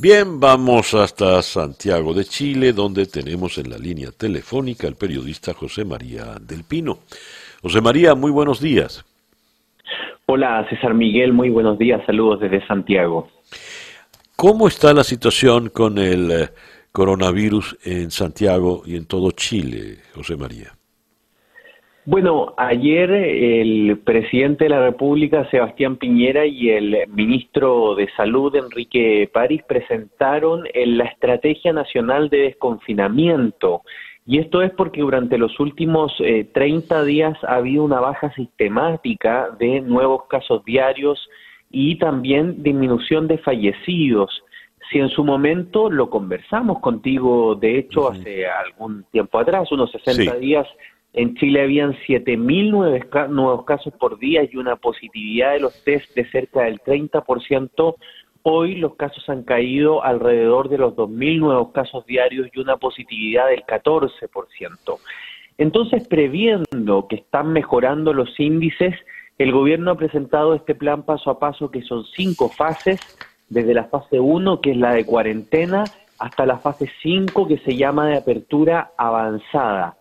Bien, vamos hasta Santiago de Chile, donde tenemos en la línea telefónica al periodista José María del Pino. José María, muy buenos días. Hola, César Miguel, muy buenos días, saludos desde Santiago. ¿Cómo está la situación con el eh, coronavirus en Santiago y en todo Chile, José María? Bueno, ayer el presidente de la República, Sebastián Piñera, y el ministro de Salud, Enrique París, presentaron la Estrategia Nacional de Desconfinamiento. Y esto es porque durante los últimos 30 eh, días ha habido una baja sistemática de nuevos casos diarios y también disminución de fallecidos. Si en su momento lo conversamos contigo, de hecho, hace algún tiempo atrás, unos 60 días, en Chile habían 7.000 nuevos casos por día y una positividad de los test de cerca del 30%. Hoy los casos han caído alrededor de los 2.000 nuevos casos diarios y una positividad del 14%. Entonces, previendo que están mejorando los índices, el gobierno ha presentado este plan paso a paso que son cinco fases, desde la fase 1, que es la de cuarentena, hasta la fase 5, que se llama de apertura avanzada.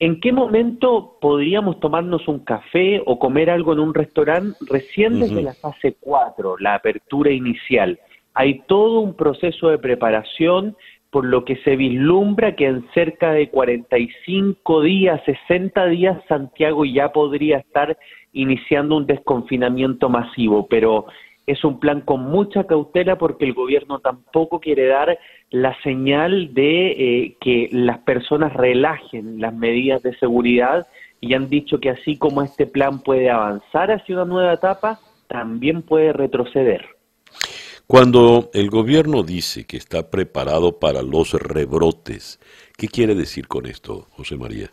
¿En qué momento podríamos tomarnos un café o comer algo en un restaurante? Recién desde la fase 4, la apertura inicial. Hay todo un proceso de preparación por lo que se vislumbra que en cerca de 45 días, 60 días, Santiago ya podría estar iniciando un desconfinamiento masivo, pero es un plan con mucha cautela porque el gobierno tampoco quiere dar la señal de eh, que las personas relajen las medidas de seguridad y han dicho que así como este plan puede avanzar hacia una nueva etapa, también puede retroceder. Cuando el gobierno dice que está preparado para los rebrotes, ¿qué quiere decir con esto, José María?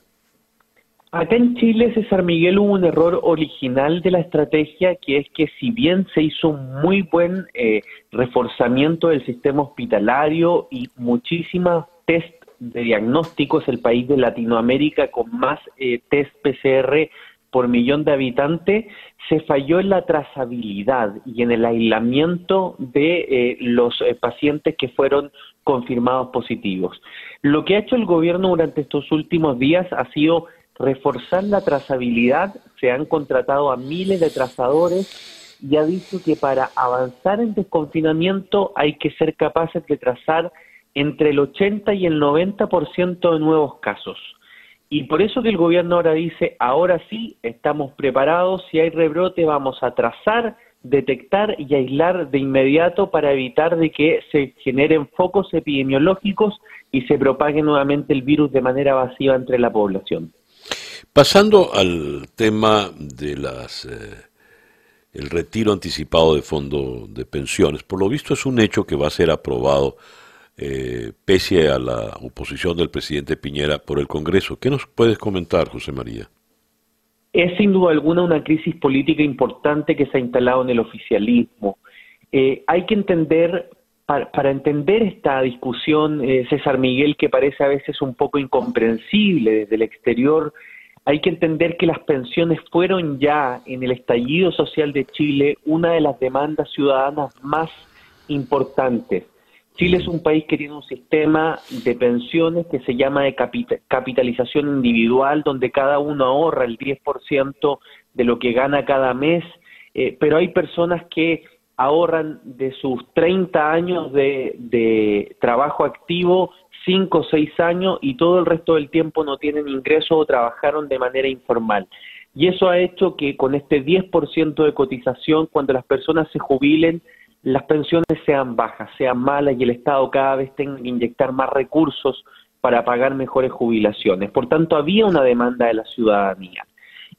Acá en Chile, César Miguel, hubo un error original de la estrategia, que es que si bien se hizo un muy buen eh, reforzamiento del sistema hospitalario y muchísimas test de diagnóstico, es el país de Latinoamérica con más eh, test PCR por millón de habitantes, se falló en la trazabilidad y en el aislamiento de eh, los pacientes que fueron confirmados positivos. Lo que ha hecho el gobierno durante estos últimos días ha sido reforzar la trazabilidad, se han contratado a miles de trazadores y ha dicho que para avanzar en desconfinamiento hay que ser capaces de trazar entre el 80 y el 90% de nuevos casos. Y por eso que el gobierno ahora dice, ahora sí, estamos preparados, si hay rebrote vamos a trazar, detectar y aislar de inmediato para evitar de que se generen focos epidemiológicos y se propague nuevamente el virus de manera masiva entre la población. Pasando al tema de las eh, el retiro anticipado de fondo de pensiones, por lo visto es un hecho que va a ser aprobado eh, pese a la oposición del presidente Piñera por el Congreso. ¿Qué nos puedes comentar, José María? es sin duda alguna una crisis política importante que se ha instalado en el oficialismo. Eh, hay que entender, para, entender esta discusión, eh, César Miguel, que parece a veces un poco incomprensible desde el exterior, hay que entender que las pensiones fueron ya en el estallido social de Chile una de las demandas ciudadanas más importantes. Chile es un país que tiene un sistema de pensiones que se llama de capitalización individual, donde cada uno ahorra el 10% de lo que gana cada mes, eh, pero hay personas que ahorran de sus 30 años de, de trabajo activo 5 o 6 años y todo el resto del tiempo no tienen ingresos o trabajaron de manera informal. Y eso ha hecho que con este 10% de cotización, cuando las personas se jubilen, las pensiones sean bajas, sean malas y el Estado cada vez tenga que inyectar más recursos para pagar mejores jubilaciones. Por tanto, había una demanda de la ciudadanía.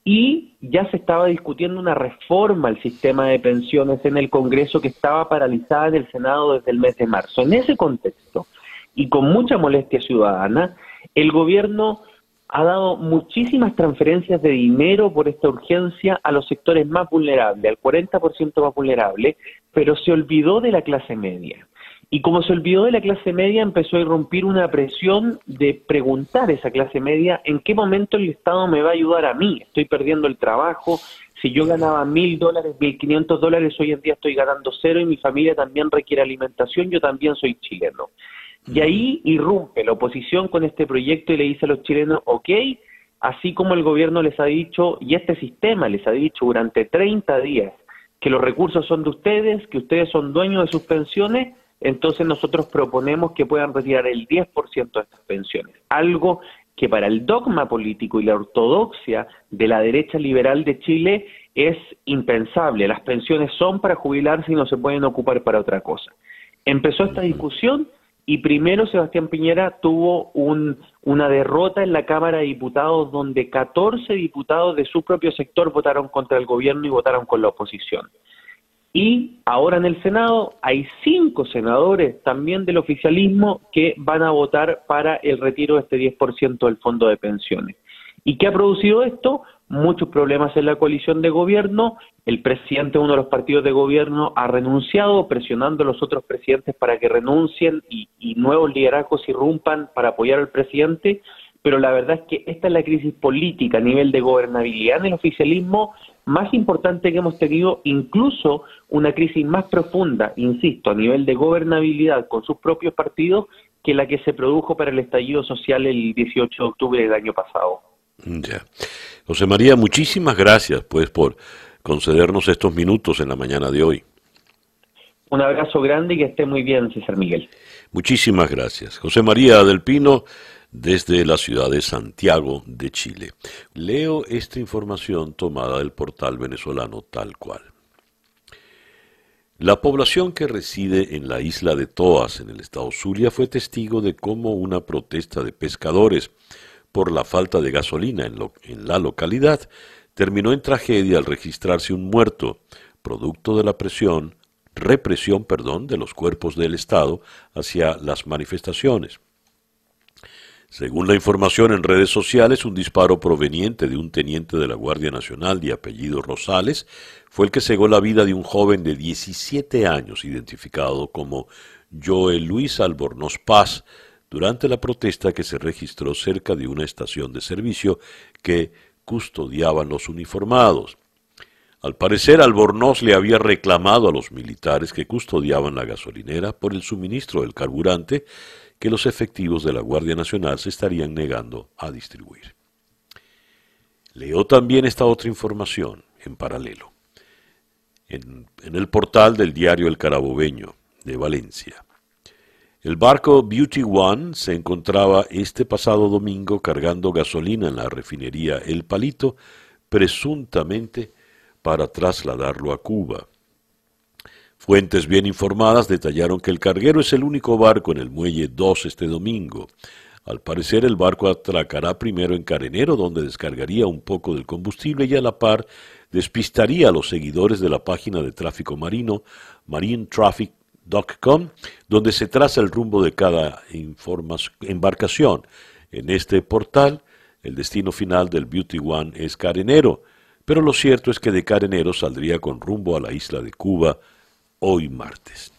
Y ya se estaba discutiendo una reforma al sistema de pensiones en el Congreso que estaba paralizada en el Senado desde el mes de marzo. En ese contexto, y con mucha molestia ciudadana, el gobierno ha dado muchísimas transferencias de dinero por esta urgencia a los sectores más vulnerables, al 40% más vulnerable, pero se olvidó de la clase media. Y como se olvidó de la clase media, empezó a irrumpir una presión de preguntar a esa clase media en qué momento el Estado me va a ayudar a mí. Estoy perdiendo el trabajo. Si yo ganaba mil dólares, mil quinientos dólares, hoy en día estoy ganando cero y mi familia también requiere alimentación. Yo también soy chileno. Y ahí irrumpe la oposición con este proyecto y le dice a los chilenos, ok, así como el gobierno les ha dicho, y este sistema les ha dicho durante 30 días, que los recursos son de ustedes, que ustedes son dueños de sus pensiones, entonces nosotros proponemos que puedan retirar el 10% de estas pensiones. Algo que para el dogma político y la ortodoxia de la derecha liberal de Chile es impensable. Las pensiones son para jubilarse y no se pueden ocupar para otra cosa. Empezó esta discusión y primero Sebastián Piñera tuvo una derrota en la Cámara de Diputados donde 14 diputados de su propio sector votaron contra el gobierno y votaron con la oposición. Y ahora en el Senado hay cinco senadores también del oficialismo que van a votar para el retiro de este 10% del fondo de pensiones. ¿Y qué ha producido esto? Muchos problemas en la coalición de gobierno. El presidente de uno de los partidos de gobierno ha renunciado, presionando a los otros presidentes para que renuncien y, nuevos liderazgos irrumpan para apoyar al presidente. Pero la verdad es que esta es la crisis política a nivel de gobernabilidad en el oficialismo más importante que hemos tenido, incluso una crisis más profunda, insisto, a nivel de gobernabilidad con sus propios partidos, que la que se produjo para el estallido social el 18 de octubre del año pasado. Ya. José María, muchísimas gracias pues por concedernos estos minutos en la mañana de hoy. Un abrazo grande y que esté muy bien, César Miguel. Muchísimas gracias. José María del Pino, desde la ciudad de Santiago de Chile. Leo esta información tomada del portal venezolano tal cual. La población que reside en la isla de Toas, en el estado Zulia, fue testigo de cómo una protesta de pescadores por la falta de gasolina en, la localidad, terminó en tragedia al registrarse un muerto, producto de la presión, represión, perdón, de los cuerpos del Estado hacia las manifestaciones. Según la información en redes sociales, un disparo proveniente de un teniente de la Guardia Nacional de apellido Rosales fue el que cegó la vida de un joven de 17 años identificado como Joel Luis Albornoz Paz, durante la protesta que se registró cerca de una estación de servicio que custodiaban los uniformados. Al parecer, Albornoz le había reclamado a los militares que custodiaban la gasolinera por el suministro del carburante que los efectivos de la Guardia Nacional se estarían negando a distribuir. Leo también esta otra información en paralelo. En, en el portal del diario El Carabobeño de Valencia. El barco Beauty One se encontraba este pasado domingo cargando gasolina en la refinería El Palito, presuntamente para trasladarlo a Cuba. Fuentes bien informadas detallaron que el carguero es el único barco en el muelle 2 este domingo. Al parecer el barco atracará primero en Carenero, donde descargaría un poco del combustible y a la par despistaría a los seguidores de la página de tráfico marino Marine Traffic donde se traza el rumbo de cada embarcación. En este portal, el destino final del Beauty One es Carenero, pero lo cierto es que de Carenero saldría con rumbo a la isla de Cuba hoy martes.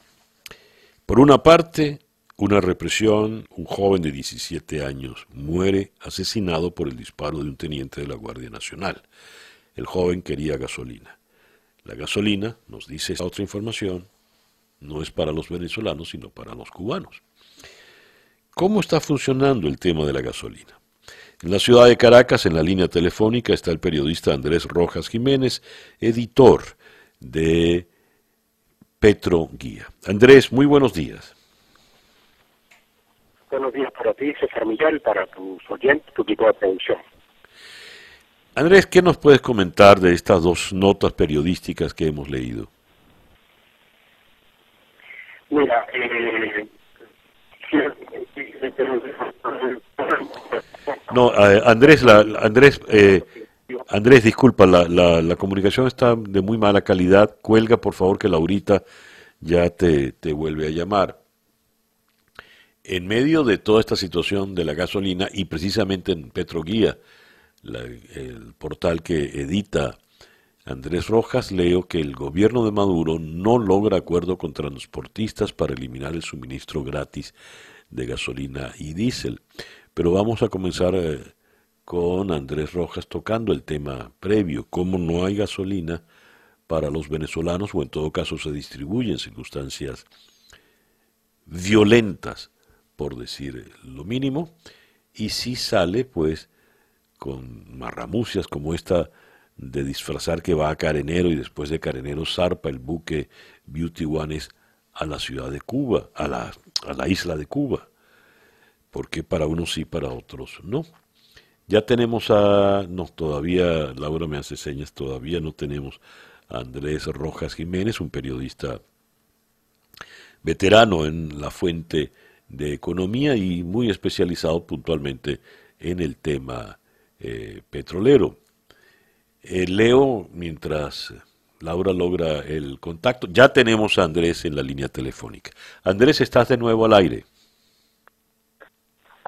Por una parte, una represión, un joven de 17 años muere asesinado por el disparo de un teniente de la Guardia Nacional. El joven quería gasolina. La gasolina, nos dice esta otra información, no es para los venezolanos, sino para los cubanos. ¿Cómo está funcionando el tema de la gasolina? En la ciudad de Caracas, en la línea telefónica, está el periodista Andrés Rojas Jiménez, editor de Petro Guía. Andrés, muy buenos días. Buenos días para ti, César Miguel, para tus oyentes, tu equipo de producción. Andrés, ¿qué nos puedes comentar de estas dos notas periodísticas que hemos leído? Mira, eh, no, eh, Andrés, Andrés, eh, Andrés, disculpa, la, la, la, comunicación está de muy mala calidad. Cuelga, por favor, que Laurita ya te, te vuelve a llamar. En medio de toda esta situación de la gasolina y precisamente en Petroguía, el portal que edita Andrés Rojas, leo que el gobierno de Maduro no logra acuerdo con transportistas para eliminar el suministro gratis de gasolina y diésel. Pero vamos a comenzar eh, con Andrés Rojas tocando el tema previo, cómo no hay gasolina para los venezolanos o en todo caso se distribuye en circunstancias violentas, por decir lo mínimo, y si sale pues con marramucias como esta de disfrazar que va a Carenero y después de Carenero zarpa el buque Beauty One a la ciudad de Cuba, a la, a la isla de Cuba. Porque para unos sí, para otros no. Ya tenemos a, no, todavía, Laura me hace señas, todavía no tenemos a Andrés Rojas Jiménez, un periodista veterano en la fuente de economía y muy especializado puntualmente en el tema eh, petrolero. Eh, leo mientras Laura logra el contacto. Ya tenemos a Andrés en la línea telefónica. Andrés, estás de nuevo al aire.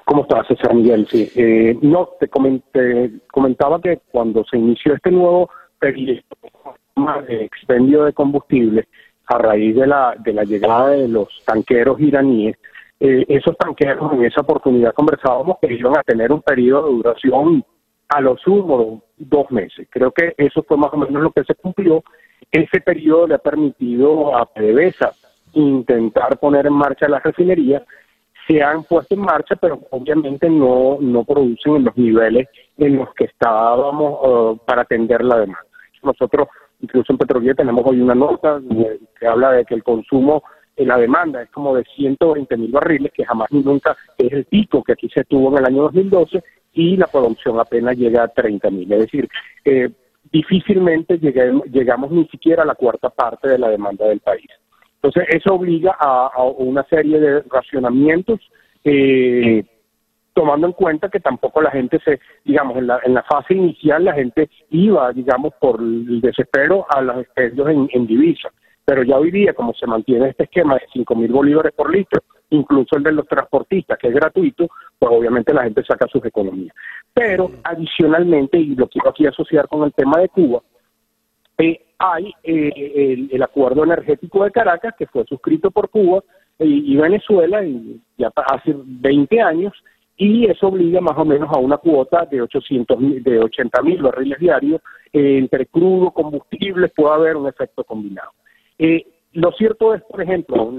¿Cómo estás, César Miguel? Sí. Eh, no, te, comentaba que cuando se inició este nuevo periodo de expendio de combustible a raíz de la, de la llegada de los tanqueros iraníes, eh, esos tanqueros en esa oportunidad conversábamos que iban a tener un periodo de duración a lo sumo dos meses. Creo que eso fue más o menos lo que se cumplió. Ese periodo le ha permitido a PDVSA intentar poner en marcha la refinería. Se han puesto en marcha, pero obviamente no, no producen en los niveles en los que estábamos uh, para atender la demanda. Nosotros, incluso en Petrolía, tenemos hoy una nota que habla de que el consumo la demanda es como de 120 mil barriles, que jamás ni nunca es el pico que aquí se tuvo en el año 2012, y la producción apenas llega a 30 mil. Es decir, eh, difícilmente llegamos ni siquiera a la cuarta parte de la demanda del país. Entonces, eso obliga a, una serie de racionamientos, eh, tomando en cuenta que tampoco la gente se, digamos, en la, en la fase inicial la gente iba, digamos, por el desespero a los expendios en, en divisa. Pero ya hoy día, como se mantiene este esquema de 5 mil bolívares por litro, incluso el de los transportistas, que es gratuito, pues obviamente la gente saca sus economías. Pero adicionalmente, y lo quiero aquí asociar con el tema de Cuba, eh, hay eh, el, acuerdo energético de Caracas que fue suscrito por Cuba y, Venezuela y ya hace 20 años y eso obliga más o menos a una cuota de 800 de 80 mil barriles diarios eh, entre crudo, combustibles, puede haber un efecto combinado. Eh, lo cierto es, por ejemplo,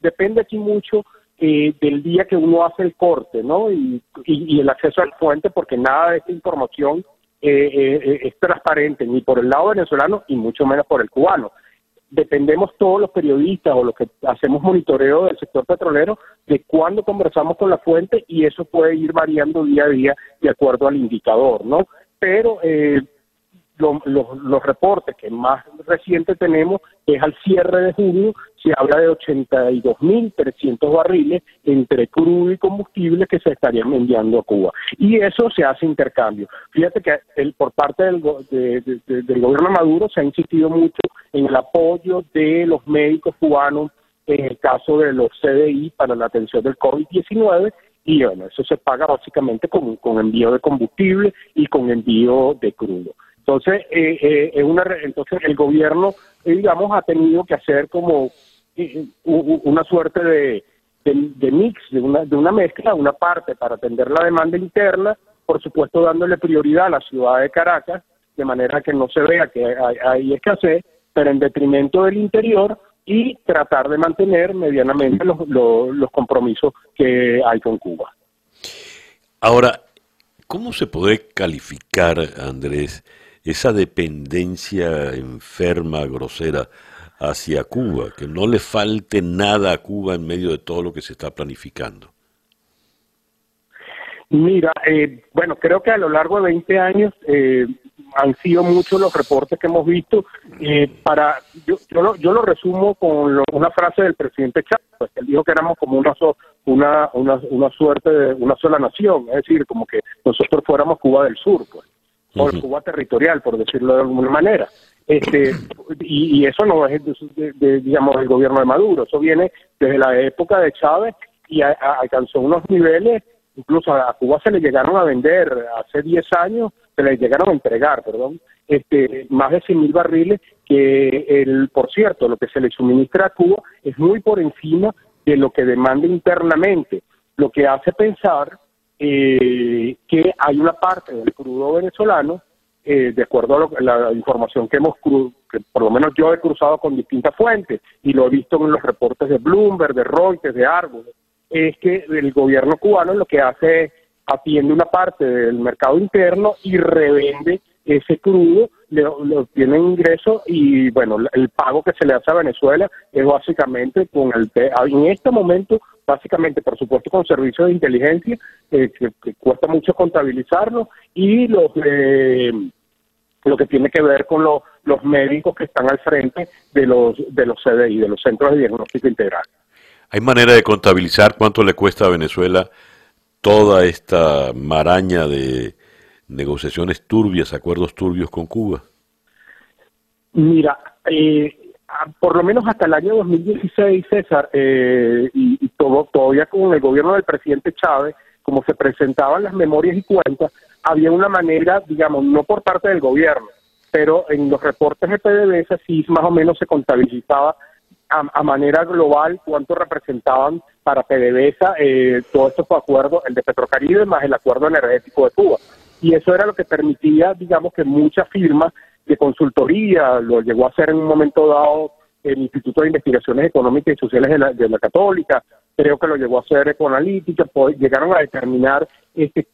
depende aquí mucho eh, del día que uno hace el corte, ¿no? Y, el acceso a la fuente, porque nada de esta información eh, es transparente, ni por el lado venezolano y mucho menos por el cubano. Dependemos todos los periodistas o los que hacemos monitoreo del sector petrolero de cuándo conversamos con la fuente y eso puede ir variando día a día de acuerdo al indicador, ¿no? Pero eh, los reportes que más recientes tenemos es al cierre de junio, se habla de 82.300 barriles entre crudo y combustible que se estarían enviando a Cuba. Y eso se hace intercambio. Fíjate que el, por parte del, del gobierno Maduro se ha insistido mucho en el apoyo de los médicos cubanos en el caso de los CDI para la atención del COVID-19 y bueno, eso se paga básicamente con envío de combustible y con envío de crudo. Entonces, eh, eh, una, entonces el gobierno, eh, digamos, ha tenido que hacer como una suerte de, de, mix, de una, de una mezcla, una parte para atender la demanda interna, por supuesto dándole prioridad a la ciudad de Caracas, de manera que no se vea que hay, hay escasez, pero en detrimento del interior y tratar de mantener medianamente los, los, compromisos que hay con Cuba. Ahora, ¿cómo se puede calificar, Andrés, esa dependencia enferma, grosera hacia Cuba? Que no le falte nada a Cuba en medio de todo lo que se está planificando. Mira, eh, bueno, creo que a lo largo de 20 años eh, han sido muchos los reportes que hemos visto. Eh, para yo, yo, lo, yo lo resumo con una frase del presidente Chávez, pues, él dijo que éramos como una, una, una, una suerte de una sola nación, es decir, como que nosotros fuéramos Cuba del Sur, pues, o Cuba territorial, por decirlo de alguna manera. Este, y, eso no es, de, digamos, del gobierno de Maduro, eso viene desde la época de Chávez y alcanzó unos niveles, incluso a Cuba se le llegaron a vender hace 10 años se le llegaron a entregar, perdón, este, más de 100 mil barriles que, el, por cierto, lo que se le suministra a Cuba es muy por encima de lo que demanda internamente, lo que hace pensar eh, que hay una parte del crudo venezolano, eh, de acuerdo a, la información que hemos, que por lo menos yo he cruzado con distintas fuentes y lo he visto en los reportes de Bloomberg, de Reuters, de Argus, es que el gobierno cubano lo que hace es atiende una parte del mercado interno y revende ese crudo, le, obtiene ingresos y bueno, el pago que se le hace a Venezuela es básicamente con el en este momento básicamente por supuesto con servicios de inteligencia eh, que, cuesta mucho contabilizarlo y los eh, lo que tiene que ver con los médicos que están al frente de los de los CDI, de los centros de diagnóstico integral. ¿Hay manera de contabilizar cuánto le cuesta a Venezuela toda esta maraña de negociaciones turbias, acuerdos turbios con Cuba? Mira, eh, por lo menos hasta el año 2016, César, eh, y, todo, todavía con el gobierno del presidente Chávez, como se presentaban las memorias y cuentas, había una manera, digamos, no por parte del gobierno, pero en los reportes de PDVSA sí más o menos se contabilizaba a, manera global cuánto representaban para PDVSA eh, todos estos acuerdos, el de Petrocaribe más el acuerdo energético de Cuba. Y eso era lo que permitía, digamos, que muchas firmas de consultoría, lo llegó a hacer en un momento dado el Instituto de Investigaciones Económicas y Sociales de la, de la Católica, creo que lo llegó a hacer Ecoanalítica, pues, llegaron a determinar este,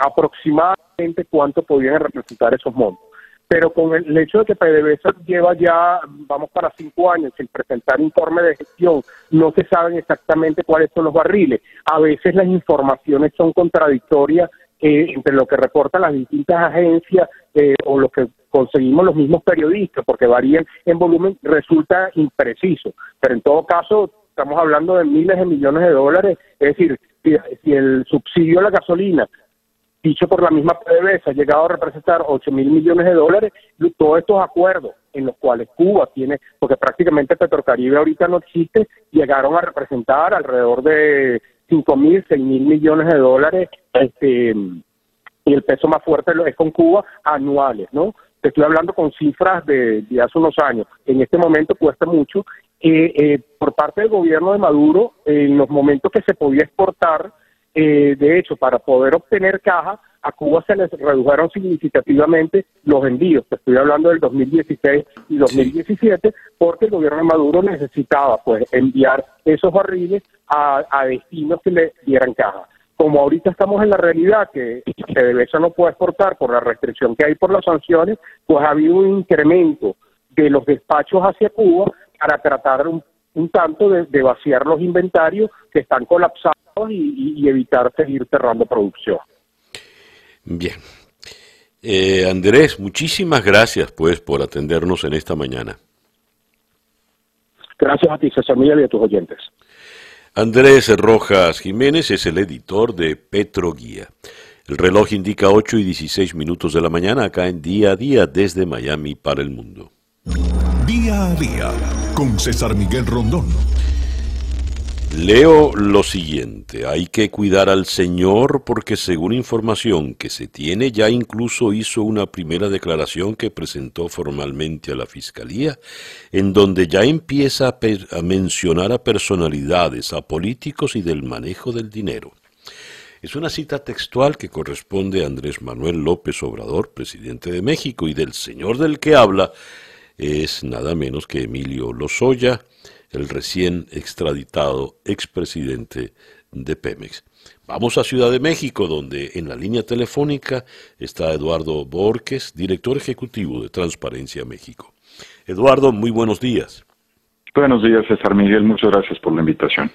aproximadamente cuánto podían representar esos montos pero con el hecho de que PDVSA lleva ya, vamos para cinco años sin presentar informe de gestión, no se saben exactamente cuáles son los barriles. A veces las informaciones son contradictorias eh, entre lo que reportan las distintas agencias eh, o lo que conseguimos los mismos periodistas, porque varían en volumen, resulta impreciso. Pero en todo caso, estamos hablando de miles de millones de dólares, es decir, si el subsidio a la gasolina dicho por la misma PDVSA, ha llegado a representar 8 mil millones de dólares, todos estos acuerdos en los cuales Cuba tiene, porque prácticamente Petrocaribe ahorita no existe, llegaron a representar alrededor de 5 mil, 6 mil millones de dólares, este, y el peso más fuerte es con Cuba, anuales, ¿no? Te estoy hablando con cifras de, hace unos años. En este momento cuesta mucho. Eh, eh, por parte del gobierno de Maduro, en los momentos que se podía exportar, eh, de hecho, para poder obtener caja, a Cuba se les redujeron significativamente los envíos. Te estoy hablando del 2016 y 2017, porque el gobierno de Maduro necesitaba pues enviar esos barriles a, destinos que le dieran caja. Como ahorita estamos en la realidad que PDVSA no puede exportar por la restricción que hay por las sanciones, pues ha habido un incremento de los despachos hacia Cuba para tratar un, tanto de vaciar los inventarios que están colapsados y, evitar seguir cerrando producción. Bien. Eh, Andrés, muchísimas gracias pues por atendernos en esta mañana. Gracias a ti, César Miguel, y a tus oyentes. Andrés Rojas Jiménez es el editor de Petro Guía. El reloj indica 8 y 16 minutos de la mañana acá en Día a Día desde Miami para el mundo. Día a Día con César Miguel Rondón. Leo lo siguiente, hay que cuidar al Señor porque según información que se tiene ya incluso hizo una primera declaración que presentó formalmente a la Fiscalía, en donde ya empieza a, mencionar a personalidades, a políticos y del manejo del dinero. Es una cita textual que corresponde a Andrés Manuel López Obrador, presidente de México, y del señor del que habla es nada menos que Emilio Lozoya, el recién extraditado expresidente de Pemex. Vamos a Ciudad de México, donde en la línea telefónica está Eduardo Borges, director ejecutivo de Transparencia México. Eduardo, muy buenos días. Buenos días, César Miguel. Muchas gracias por la invitación.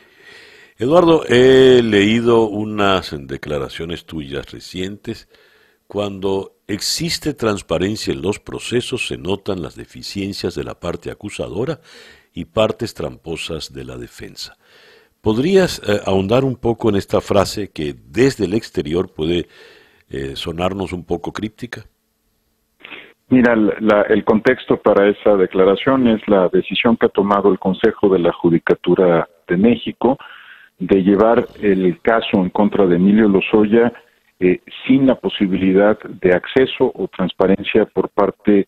Eduardo, he leído unas declaraciones tuyas recientes. Cuando existe transparencia en los procesos, se notan las deficiencias de la parte acusadora y partes tramposas de la defensa. ¿Podrías eh, ahondar un poco en esta frase que desde el exterior puede eh, sonarnos un poco críptica? Mira, el contexto para esa declaración es la decisión que ha tomado el Consejo de la Judicatura de México de llevar el caso en contra de Emilio Lozoya eh, sin la posibilidad de acceso o transparencia por parte de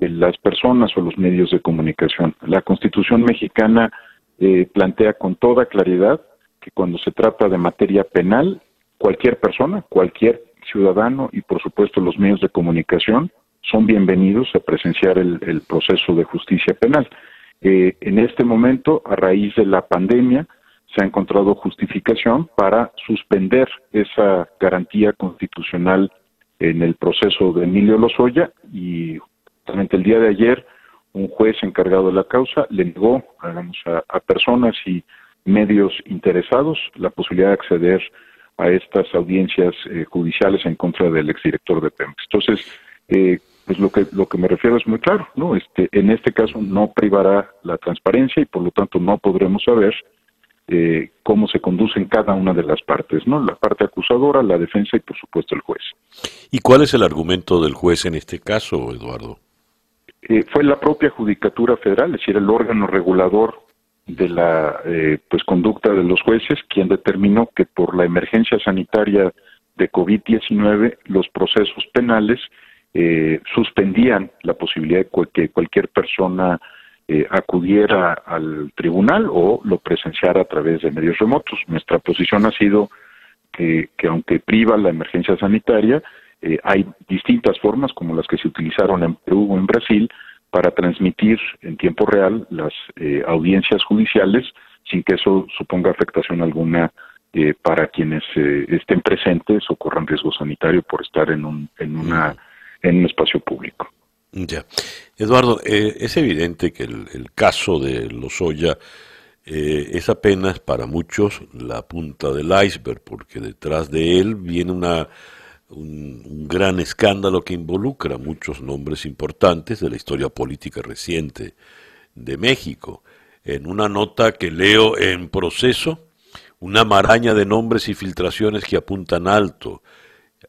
las personas o los medios de comunicación. La Constitución mexicana eh, plantea con toda claridad que cuando se trata de materia penal, cualquier persona, cualquier ciudadano y por supuesto los medios de comunicación son bienvenidos a presenciar el, proceso de justicia penal. Eh, en este momento, a raíz de la pandemia, se ha encontrado justificación para suspender esa garantía constitucional en el proceso de Emilio Lozoya y Justamente el día de ayer, un juez encargado de la causa le negó a, personas y medios interesados la posibilidad de acceder a estas audiencias eh, judiciales en contra del exdirector de Pemex. Entonces, eh, pues lo que lo que me refiero es muy claro, ¿no? Este, en este caso no privará la transparencia y por lo tanto no podremos saber eh, cómo se conducen cada una de las partes, ¿no? La parte acusadora, la defensa y por supuesto el juez. ¿Y cuál es el argumento del juez en este caso, Eduardo? Eh, fue la propia Judicatura Federal, es decir, el órgano regulador de la eh, pues conducta de los jueces, quien determinó que por la emergencia sanitaria de COVID-19 los procesos penales eh, suspendían la posibilidad de que cualquier persona acudiera al tribunal o lo presenciara a través de medios remotos. Nuestra posición ha sido que aunque priva la emergencia sanitaria, eh, hay distintas formas, como las que se utilizaron en Perú o en Brasil, para transmitir en tiempo real las eh, audiencias judiciales sin que eso suponga afectación alguna eh, para quienes estén presentes o corran riesgo sanitario por estar en un, en una, en un espacio público. Ya. Eduardo, es evidente que el, el caso de Lozoya es apenas para muchos la punta del iceberg, porque detrás de él viene una un, gran escándalo que involucra muchos nombres importantes de la historia política reciente de México. En una nota que leo en proceso, una maraña de nombres y filtraciones que apuntan alto.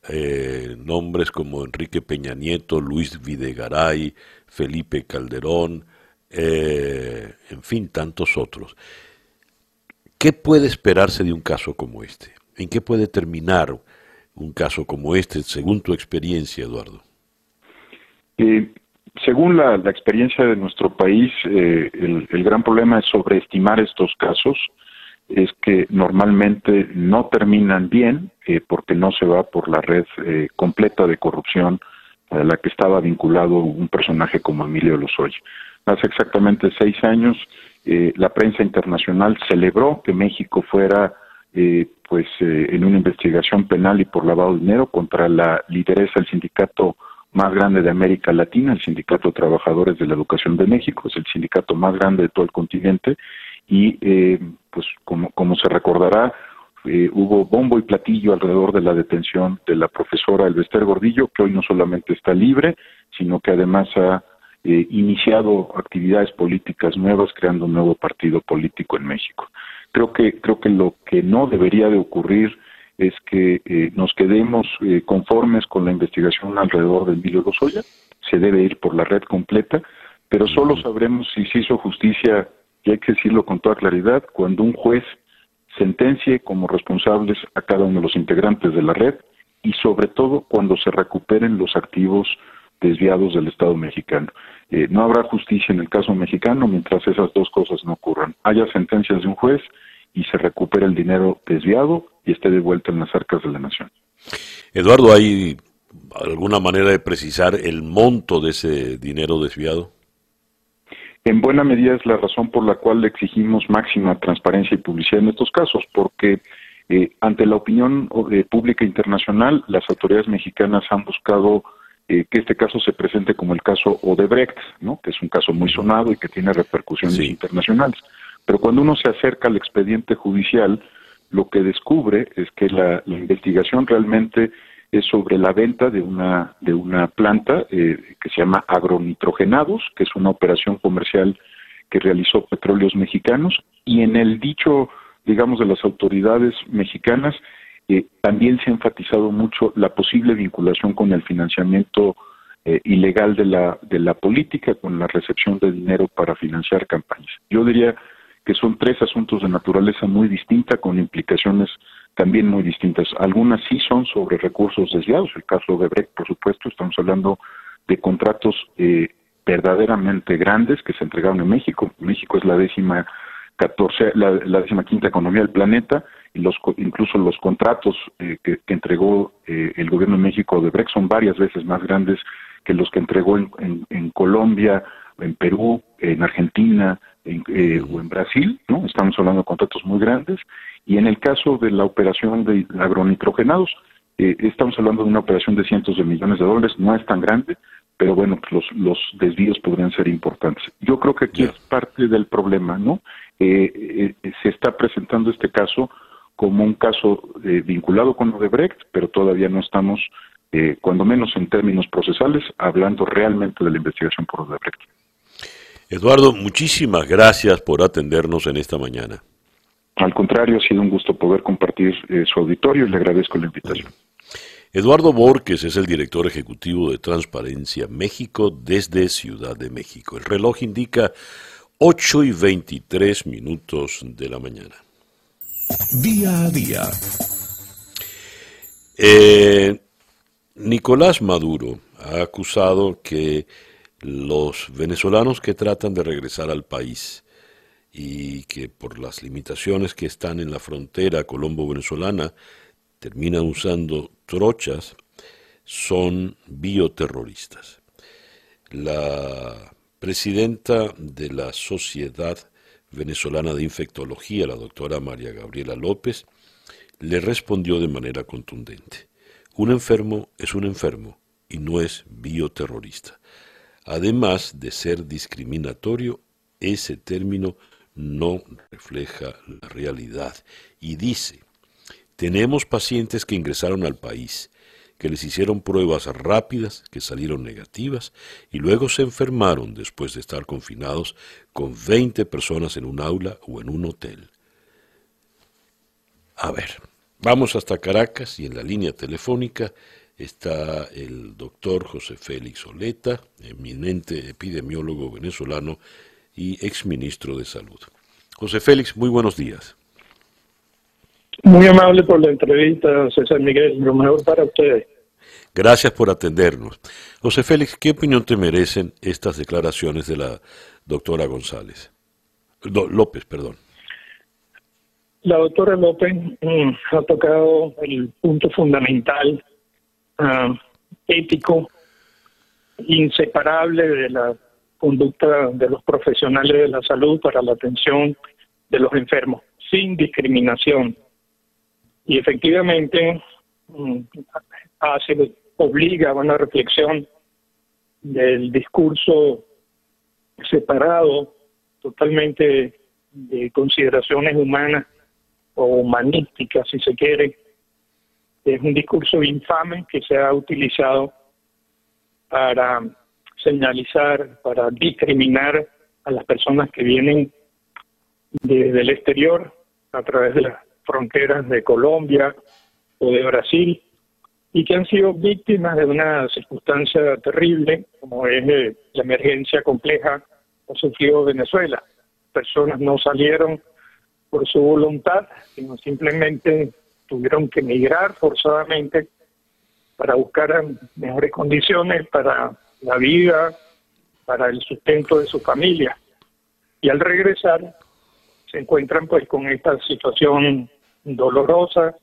Eh, nombres como Enrique Peña Nieto, Luis Videgaray, Felipe Calderón, eh, en fin, tantos otros. ¿Qué puede esperarse de un caso como este? ¿En qué puede terminar un caso como este, según tu experiencia, Eduardo? Eh, según la, experiencia de nuestro país, eh, el, gran problema es sobreestimar estos casos, es que normalmente no terminan bien eh, porque no se va por la red completa de corrupción a la que estaba vinculado un personaje como Emilio Lozoya. Hace exactamente seis años, la prensa internacional celebró que México fuera eh, pues eh, en una investigación penal y por lavado de dinero contra la lideresa del sindicato más grande de América Latina, el Sindicato de Trabajadores de la Educación de México, es el sindicato más grande de todo el continente y eh, pues como, como se recordará hubo bombo y platillo alrededor de la detención de la profesora Elvester Gordillo, que hoy no solamente está libre, sino que además ha iniciado actividades políticas nuevas, creando un nuevo partido político en México. Creo que, creo que lo que no debería de ocurrir es que eh, nos quedemos eh, conformes con la investigación alrededor del Emilio Lozoya, se debe ir por la red completa, pero solo sabremos si se hizo justicia, y hay que decirlo con toda claridad, cuando un juez sentencie como responsables a cada uno de los integrantes de la red y sobre todo cuando se recuperen los activos desviados del Estado mexicano. Eh, no habrá justicia en el caso mexicano mientras esas dos cosas no ocurran. Haya sentencias de un juez y se recupere el dinero desviado y esté de vuelta en las arcas de la nación. Eduardo, ¿hay alguna manera de precisar el monto de ese dinero desviado? En buena medida es la razón por la cual exigimos máxima transparencia y publicidad en estos casos, porque eh, ante la opinión eh, pública internacional, las autoridades mexicanas han buscado eh, que este caso se presente como el caso Odebrecht, ¿no? que es un caso muy sonado y que tiene repercusiones internacionales. Pero cuando uno se acerca al expediente judicial, lo que descubre es que la, investigación realmente es sobre la venta de una de una planta eh, que se llama agronitrogenados, que es una operación comercial que realizó Petróleos Mexicanos y en el dicho, digamos, de las autoridades mexicanas eh, también se ha enfatizado mucho la posible vinculación con el financiamiento eh, ilegal de la, de la política, con la recepción de dinero para financiar campañas. Yo diría que son tres asuntos de naturaleza muy distinta, con implicaciones también muy distintas. Algunas sí son sobre recursos desviados, el caso de Brecht, por supuesto, estamos hablando de contratos eh, verdaderamente grandes que se entregaron en México. México es la décima catorce, la, la décima quinta economía del planeta los, incluso los contratos eh, que, entregó eh, el gobierno de México de Brex son varias veces más grandes que los que entregó en, en, Colombia, en Perú, en Argentina eh, o en Brasil, ¿no? Estamos hablando de contratos muy grandes. Y en el caso de la operación de agronitrogenados, estamos hablando de una operación de cientos de millones de dólares, no es tan grande, pero bueno, pues los, los desvíos podrían ser importantes. Yo creo que aquí es parte del problema, ¿no? se está presentando este caso como un caso eh, vinculado con Odebrecht, pero todavía no estamos, eh, cuando menos en términos procesales, hablando realmente de la investigación por Odebrecht. Eduardo, muchísimas gracias por atendernos en esta mañana. Al contrario, ha sido un gusto poder compartir eh, su auditorio y le agradezco la invitación. Eduardo Borges es el director ejecutivo de Transparencia México desde Ciudad de México. El reloj indica 8 y 23 minutos de la mañana. Día a día. Eh, Nicolás Maduro ha acusado que los venezolanos que tratan de regresar al país y que por las limitaciones que están en la frontera colombo-venezolana terminan usando trochas, son bioterroristas. La presidenta de la Sociedad venezolana de infectología, la doctora María Gabriela López, le respondió de manera contundente. Un enfermo es un enfermo y no es bioterrorista. Además de ser discriminatorio, ese término no refleja la realidad y dice, tenemos pacientes que ingresaron al país que les hicieron pruebas rápidas que salieron negativas y luego se enfermaron después de estar confinados con 20 personas en un aula o en un hotel. A ver, vamos hasta Caracas y en la línea telefónica está el doctor José Félix Oleta, eminente epidemiólogo venezolano y exministro de Salud. José Félix, muy buenos días. Muy amable por la entrevista, César Miguel. Lo mejor para ustedes. Gracias por atendernos. José Félix, ¿qué opinión te merecen estas declaraciones de la doctora González? López, perdón. La doctora López mm, ha tocado el punto fundamental, ah, ético, inseparable de la conducta de los profesionales de la salud para la atención de los enfermos, sin discriminación y efectivamente mm, hace, obliga a una reflexión del discurso separado totalmente de consideraciones humanas o humanísticas, si se quiere. Es un discurso infame que se ha utilizado para señalizar, para discriminar a las personas que vienen desde el exterior a través de la fronteras de Colombia o de Brasil y que han sido víctimas de una circunstancia terrible como es eh, la emergencia compleja que sufrió Venezuela. Personas no salieron por su voluntad, sino simplemente tuvieron que emigrar forzadamente para buscar mejores condiciones para la vida, para el sustento de su familia. Y al regresar se encuentran pues con esta situación dolorosa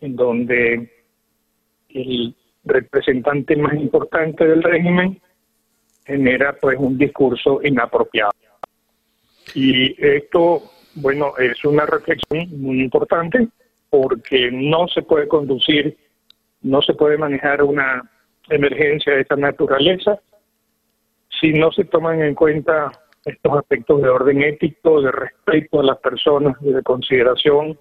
en donde el representante más importante del régimen genera pues un discurso inapropiado. Y esto, bueno, es una reflexión muy importante porque no se puede conducir, no se puede manejar una emergencia de esta naturaleza si no se toman en cuenta estos aspectos de orden ético, de respeto a las personas, de consideración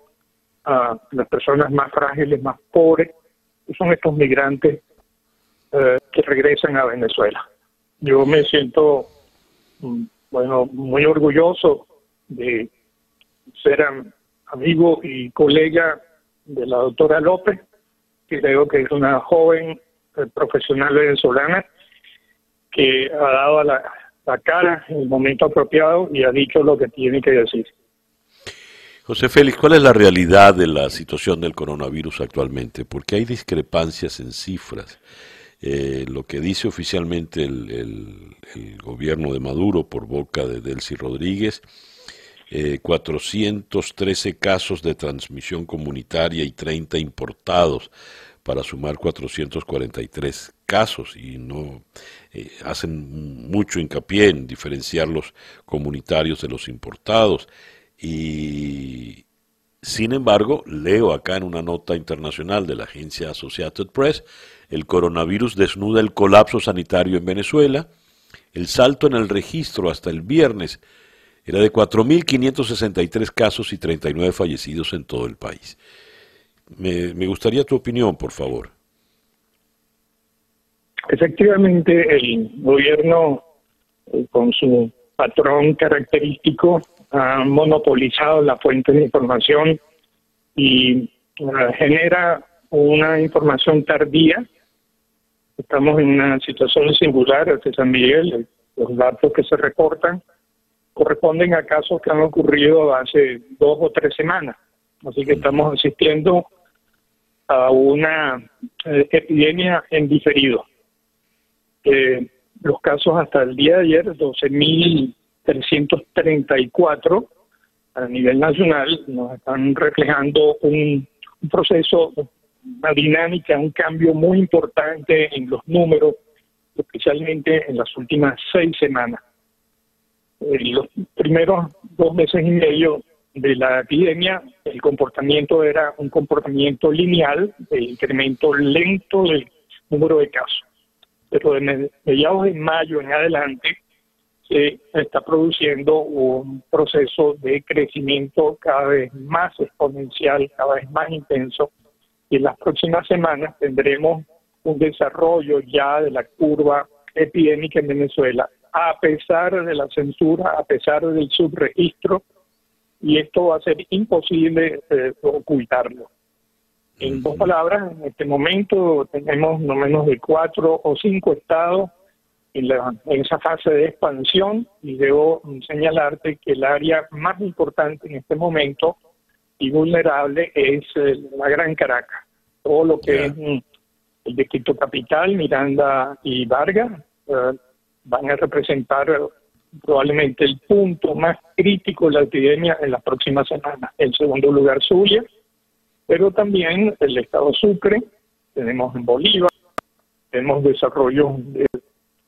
a las personas más frágiles, más pobres, son estos migrantes eh, que regresan a Venezuela. Yo me siento, mm, bueno, muy orgulloso de ser amigo y colega de la doctora López, que creo que es una joven eh, profesional venezolana que ha dado la, la cara en el momento apropiado y ha dicho lo que tiene que decir. José Félix, ¿cuál es la realidad de la situación del coronavirus actualmente? Porque hay discrepancias en cifras. Eh, lo que dice oficialmente el, gobierno de Maduro por boca de Delcy Rodríguez, 413 eh, casos de transmisión comunitaria y 30 importados para sumar 443 casos y no eh, hacen mucho hincapié en diferenciar los comunitarios de los importados y sin embargo leo acá en una nota internacional de la agencia Associated Press el coronavirus desnuda el colapso sanitario en Venezuela el salto en el registro hasta el viernes era de 4.563 casos y 39 fallecidos en todo el país. Me, gustaría tu opinión, por favor. Efectivamente, el gobierno, eh, con su patrón característico, ha monopolizado la fuente de información y eh, genera una información tardía. Estamos en una situación singular de San Miguel. Los datos que se reportan corresponden a casos que han ocurrido hace dos o tres semanas. Así que estamos asistiendo a una eh, epidemia en diferido. Los casos hasta el día de ayer, 12.334 a nivel nacional, nos están reflejando un, proceso, una dinámica, un cambio muy importante en los números, especialmente en las últimas seis semanas. En los primeros dos meses y medio de la epidemia, el comportamiento era un comportamiento lineal, de incremento lento del número de casos. Pero de mediados de mayo en adelante se está produciendo un proceso de crecimiento cada vez más exponencial, cada vez más intenso, y en las próximas semanas tendremos un desarrollo ya de la curva epidémica en Venezuela, a pesar de la censura, a pesar del subregistro y esto va a ser imposible eh, ocultarlo. En dos palabras, en este momento tenemos no menos de cuatro o cinco estados en, la, en esa fase de expansión y debo señalarte que el área más importante en este momento y vulnerable es eh, la Gran Caracas. Todo lo que es mm, el distrito capital, Miranda y Vargas, eh, van a representar probablemente el punto más crítico de la epidemia en las próximas semanas. En segundo lugar, Zulia, pero también el estado Sucre, tenemos en Bolívar, tenemos desarrollo de,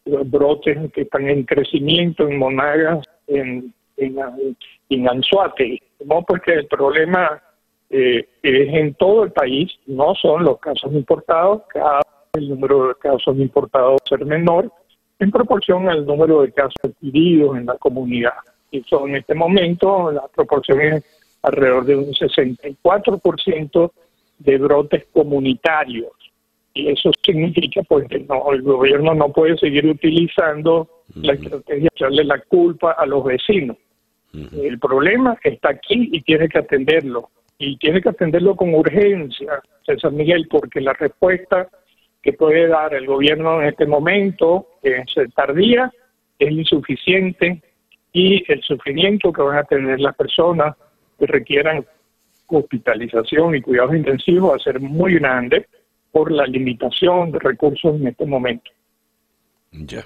brotes que están en crecimiento en Monagas, en, en, Anzuate. No porque el problema eh, es en todo el país, no son los casos importados, cada el número de casos importados ser menor, en proporción al número de casos adquiridos en la comunidad. Y son en este momento la proporción es alrededor de un 64% de brotes comunitarios. Y eso significa pues que no, el gobierno no puede seguir utilizando la estrategia de echarle la culpa a los vecinos. El problema está aquí y tiene que atenderlo. Y tiene que atenderlo con urgencia, César Miguel, porque la respuesta que puede dar el gobierno en este momento es tardía, es insuficiente y el sufrimiento que van a tener las personas que requieran hospitalización y cuidados intensivos va a ser muy grande por la limitación de recursos en este momento. Ya.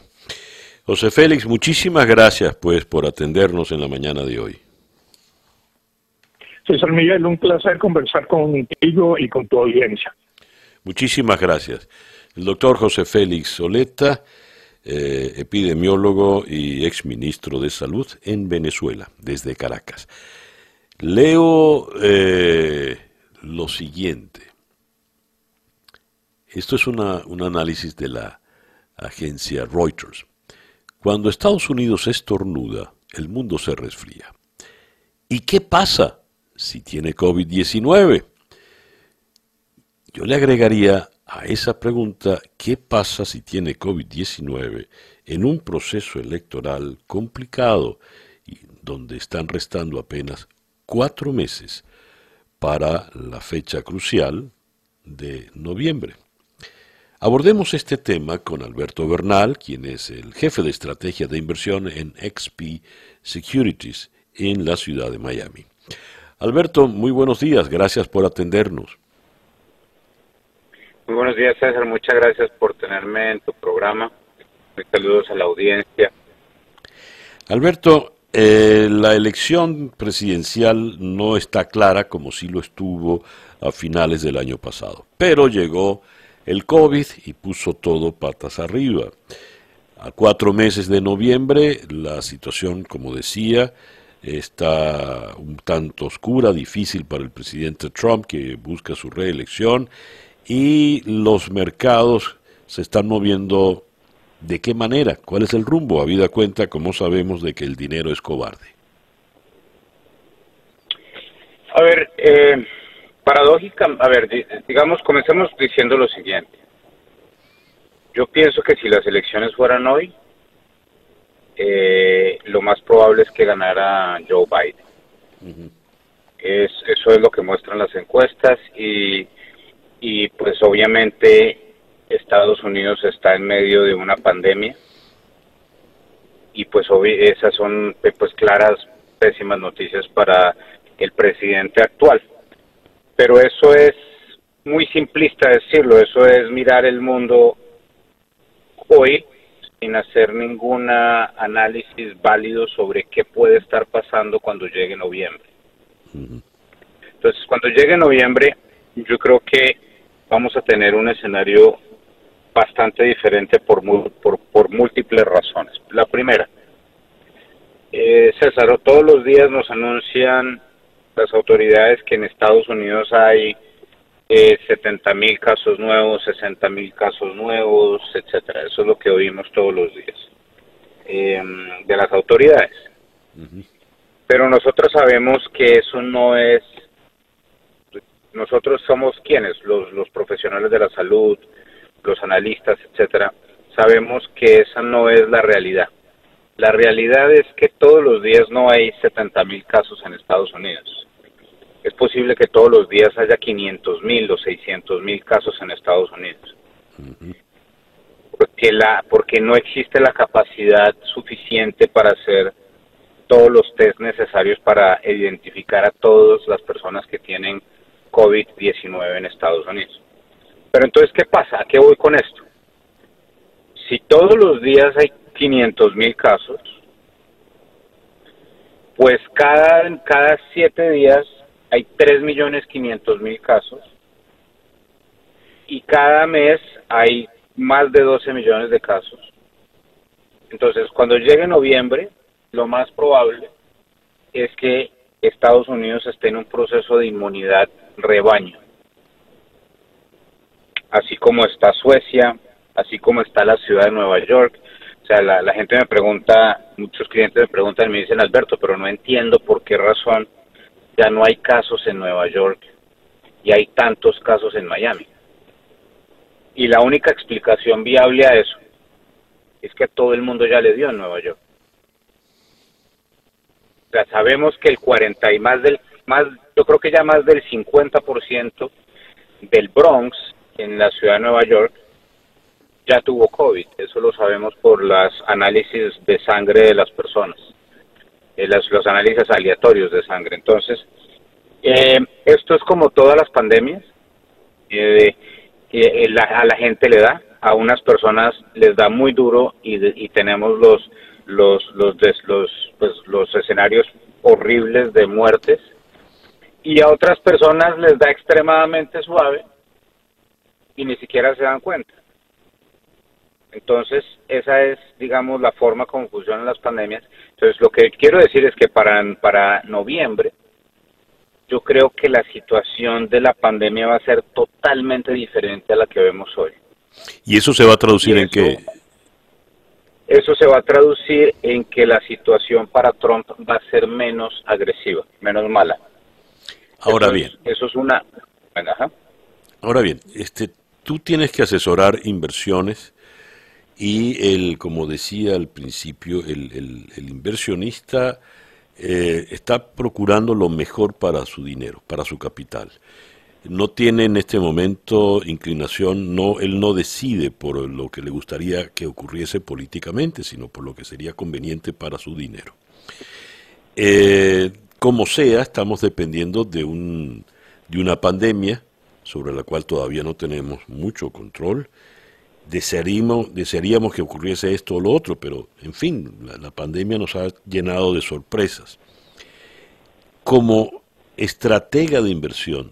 José Félix, muchísimas gracias pues por atendernos en la mañana de hoy. César Miguel, un placer conversar contigo y con tu audiencia. Muchísimas gracias. El doctor José Félix Soleta, eh, epidemiólogo y exministro de Salud en Venezuela, desde Caracas. Leo eh, lo siguiente. Esto es un análisis de la agencia Reuters. Cuando Estados Unidos estornuda, el mundo se resfría. ¿Y qué pasa si tiene COVID-19? Yo le agregaría a esa pregunta, ¿qué pasa si tiene COVID-19 en un proceso electoral complicado y donde están restando apenas cuatro meses para la fecha crucial de noviembre? Abordemos este tema con Alberto Bernal, quien es el jefe de estrategia de inversión en XP Securities en la ciudad de Miami. Alberto, muy buenos días, gracias por atendernos. Muy buenos días, César, muchas gracias por tenerme en tu programa. Saludos a la audiencia. Alberto, eh, la elección presidencial no está clara como sí lo estuvo a finales del año pasado, pero llegó el COVID y puso todo patas arriba. A cuatro meses de noviembre la situación, como decía, está un tanto oscura, difícil para el presidente Trump que busca su reelección y los mercados se están moviendo de qué manera, cuál es el rumbo, habida cuenta, como sabemos, de que el dinero es cobarde. A ver, eh, paradójica, a ver, digamos, comencemos diciendo lo siguiente. Yo pienso que si las elecciones fueran hoy, eh, lo más probable es que ganara Joe Biden. es, eso es lo que muestran las encuestas y, y pues obviamente Estados Unidos está en medio de una pandemia y pues esas son pues claras pésimas noticias para el presidente actual pero eso es muy simplista decirlo, eso es mirar el mundo hoy sin hacer ningún análisis válido sobre qué puede estar pasando cuando llegue noviembre. Entonces, cuando llegue noviembre, yo creo que vamos a tener un escenario bastante diferente por, por, por múltiples razones. La primera, eh, César, todos los días nos anuncian las autoridades que en Estados Unidos hay eh, 70 mil casos nuevos, 60 mil casos nuevos, etcétera. Eso es lo que oímos todos los días em, de las autoridades. Pero nosotros sabemos que eso no es. Nosotros somos quienes, los, los profesionales de la salud, los analistas, etcétera. Sabemos que esa no es la realidad. La realidad es que todos los días no hay 70 mil casos en Estados Unidos es posible que todos los días haya 500 mil o 600 mil casos en Estados Unidos. Porque, la, porque no existe la capacidad suficiente para hacer todos los test necesarios para identificar a todas las personas que tienen COVID-19 en Estados Unidos. Pero entonces, ¿qué pasa? ¿A qué voy con esto? Si todos los días hay 500 mil casos, pues cada, cada siete días hay 3.500.000 casos y cada mes hay más de 12 millones de casos. Entonces, cuando llegue noviembre, lo más probable es que Estados Unidos esté en un proceso de inmunidad rebaño, así como está Suecia, así como está la ciudad de Nueva York. O sea, la, la gente me pregunta, muchos clientes me preguntan me dicen, Alberto, pero no entiendo por qué razón ya no hay casos en Nueva York y hay tantos casos en Miami. Y la única explicación viable a eso es que a todo el mundo ya le dio en Nueva York. O sea, sabemos que el 40 y más del, más, yo creo que ya más del 50% del Bronx en la ciudad de Nueva York ya tuvo COVID. Eso lo sabemos por los análisis de sangre de las personas. Eh, los, análisis aleatorios de sangre. Entonces, Eh, esto es como todas las pandemias. Eh, a la gente le da, a unas personas les da muy duro y, tenemos los los los los, pues, los escenarios horribles de muertes y a otras personas les da extremadamente suave y ni siquiera se dan cuenta. Entonces, esa es, digamos, la forma como funcionan las pandemias. Entonces, lo que quiero decir es que para, para noviembre, yo creo que la situación de la pandemia va a ser totalmente diferente a la que vemos hoy. ¿Y eso se va a traducir en qué? Eso se va a traducir en que la situación para Trump va a ser menos agresiva, menos mala. Ahora bien. eso es una... Ahora bien, este, tú tienes que asesorar inversiones y el, como decía al principio, el, inversionista eh, está procurando lo mejor para su dinero, para su capital. No tiene en este momento inclinación, no, él no decide por lo que le gustaría que ocurriese políticamente, sino por lo que sería conveniente para su dinero. Eh, como sea, estamos dependiendo de, un, de una pandemia sobre la cual todavía no tenemos mucho control desearíamos, desearíamos que ocurriese esto o lo otro, pero en fin, la, pandemia nos ha llenado de sorpresas. Como estratega de inversión,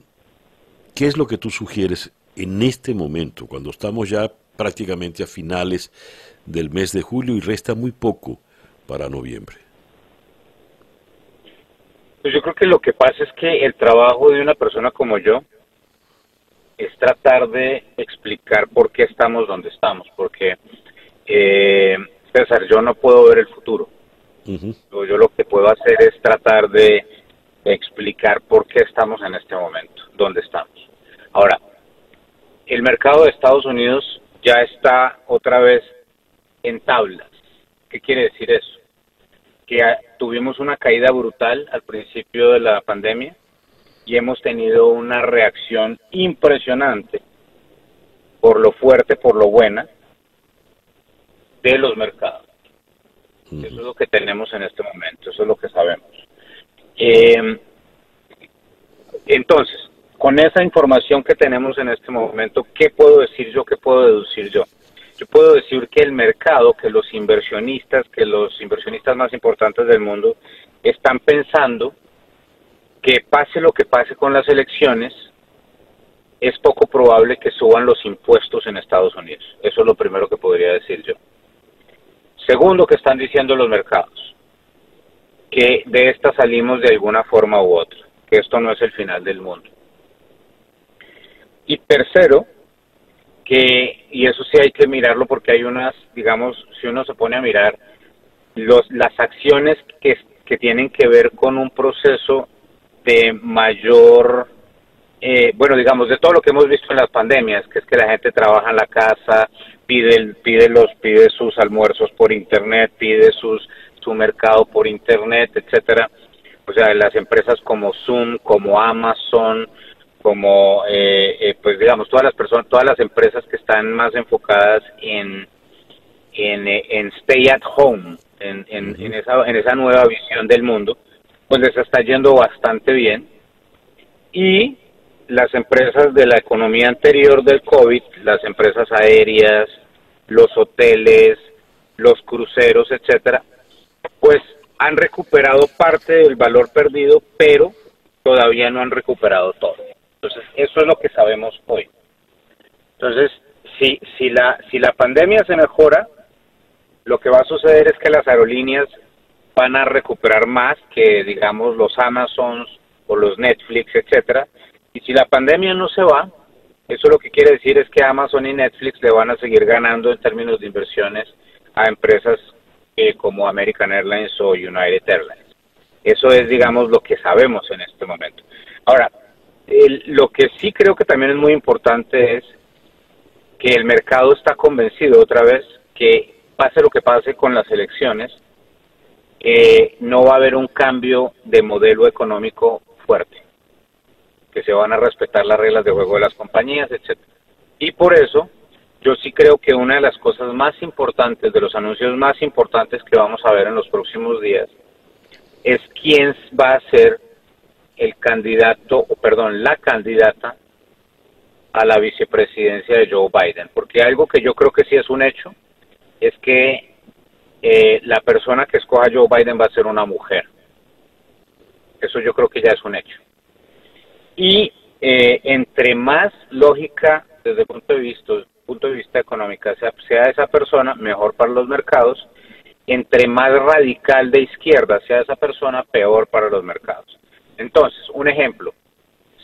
¿qué es lo que tú sugieres en este momento, cuando estamos ya prácticamente a finales del mes de julio y resta muy poco para noviembre? Pues yo creo que lo que pasa es que el trabajo de una persona como yo es tratar de explicar por qué estamos donde estamos, porque eh, César, yo no puedo ver el futuro. Yo lo que puedo hacer es tratar de explicar por qué estamos en este momento, dónde estamos. Ahora, el mercado de Estados Unidos ya está otra vez en tablas. ¿Qué quiere decir eso? Que tuvimos una caída brutal al principio de la pandemia, y hemos tenido una reacción impresionante por lo fuerte, por lo buena de los mercados. Eso es lo que tenemos en este momento, eso es lo que sabemos. Eh, entonces, con esa información que tenemos en este momento, ¿qué puedo decir yo? ¿Qué puedo deducir yo? Yo puedo decir que el mercado, que los inversionistas, que los inversionistas más importantes del mundo están pensando que pase lo que pase con las elecciones, es poco probable que suban los impuestos en Estados Unidos. Eso es lo primero que podría decir yo. Segundo, que están diciendo los mercados, que de esta salimos de alguna forma u otra, que esto no es el final del mundo. Y tercero, que, y eso sí hay que mirarlo porque hay unas, digamos, si uno se pone a mirar, los, las acciones que, que tienen que ver con un proceso de mayor, eh, bueno, digamos, de todo lo que hemos visto en las pandemias, que es que la gente trabaja en la casa, pide, pide, los, pide sus almuerzos por internet, pide sus, su mercado por internet, etcétera. O sea, las empresas como Zoom, como Amazon, como, eh, eh, pues digamos, todas las personas, todas las empresas que están más enfocadas en, en, en stay at home, en, en, en, esa, en esa nueva visión del mundo, pues les está yendo bastante bien. Y las empresas de la economía anterior del COVID, las empresas aéreas, los hoteles, los cruceros, etcétera, pues han recuperado parte del valor perdido, pero todavía no han recuperado todo. Entonces, eso es lo que sabemos hoy. Entonces, si, si, la, si la pandemia se mejora, lo que va a suceder es que las aerolíneas van a recuperar más que, digamos, los Amazons o los Netflix, etcétera. Y si la pandemia no se va, eso lo que quiere decir es que Amazon y Netflix le van a seguir ganando en términos de inversiones a empresas eh, como American Airlines o United Airlines. Eso es, digamos, lo que sabemos en este momento. Ahora, lo que sí creo que también es muy importante es que el mercado está convencido otra vez que pase lo que pase con las elecciones, eh, no va a haber un cambio de modelo económico fuerte, que se van a respetar las reglas de juego de las compañías, etcétera. Y por eso yo sí creo que una de las cosas más importantes, de los anuncios más importantes que vamos a ver en los próximos días, es quién va a ser el candidato, perdón, la candidata a la vicepresidencia de Joe Biden, porque algo que yo creo que sí es un hecho es que eh, la persona que escoja Joe Biden va a ser una mujer. Eso yo creo que ya es un hecho. Y eh, entre más lógica desde el punto de vista, punto de vista económico sea, sea esa persona, mejor para los mercados. Entre más radical de izquierda sea esa persona, peor para los mercados. Entonces, un ejemplo,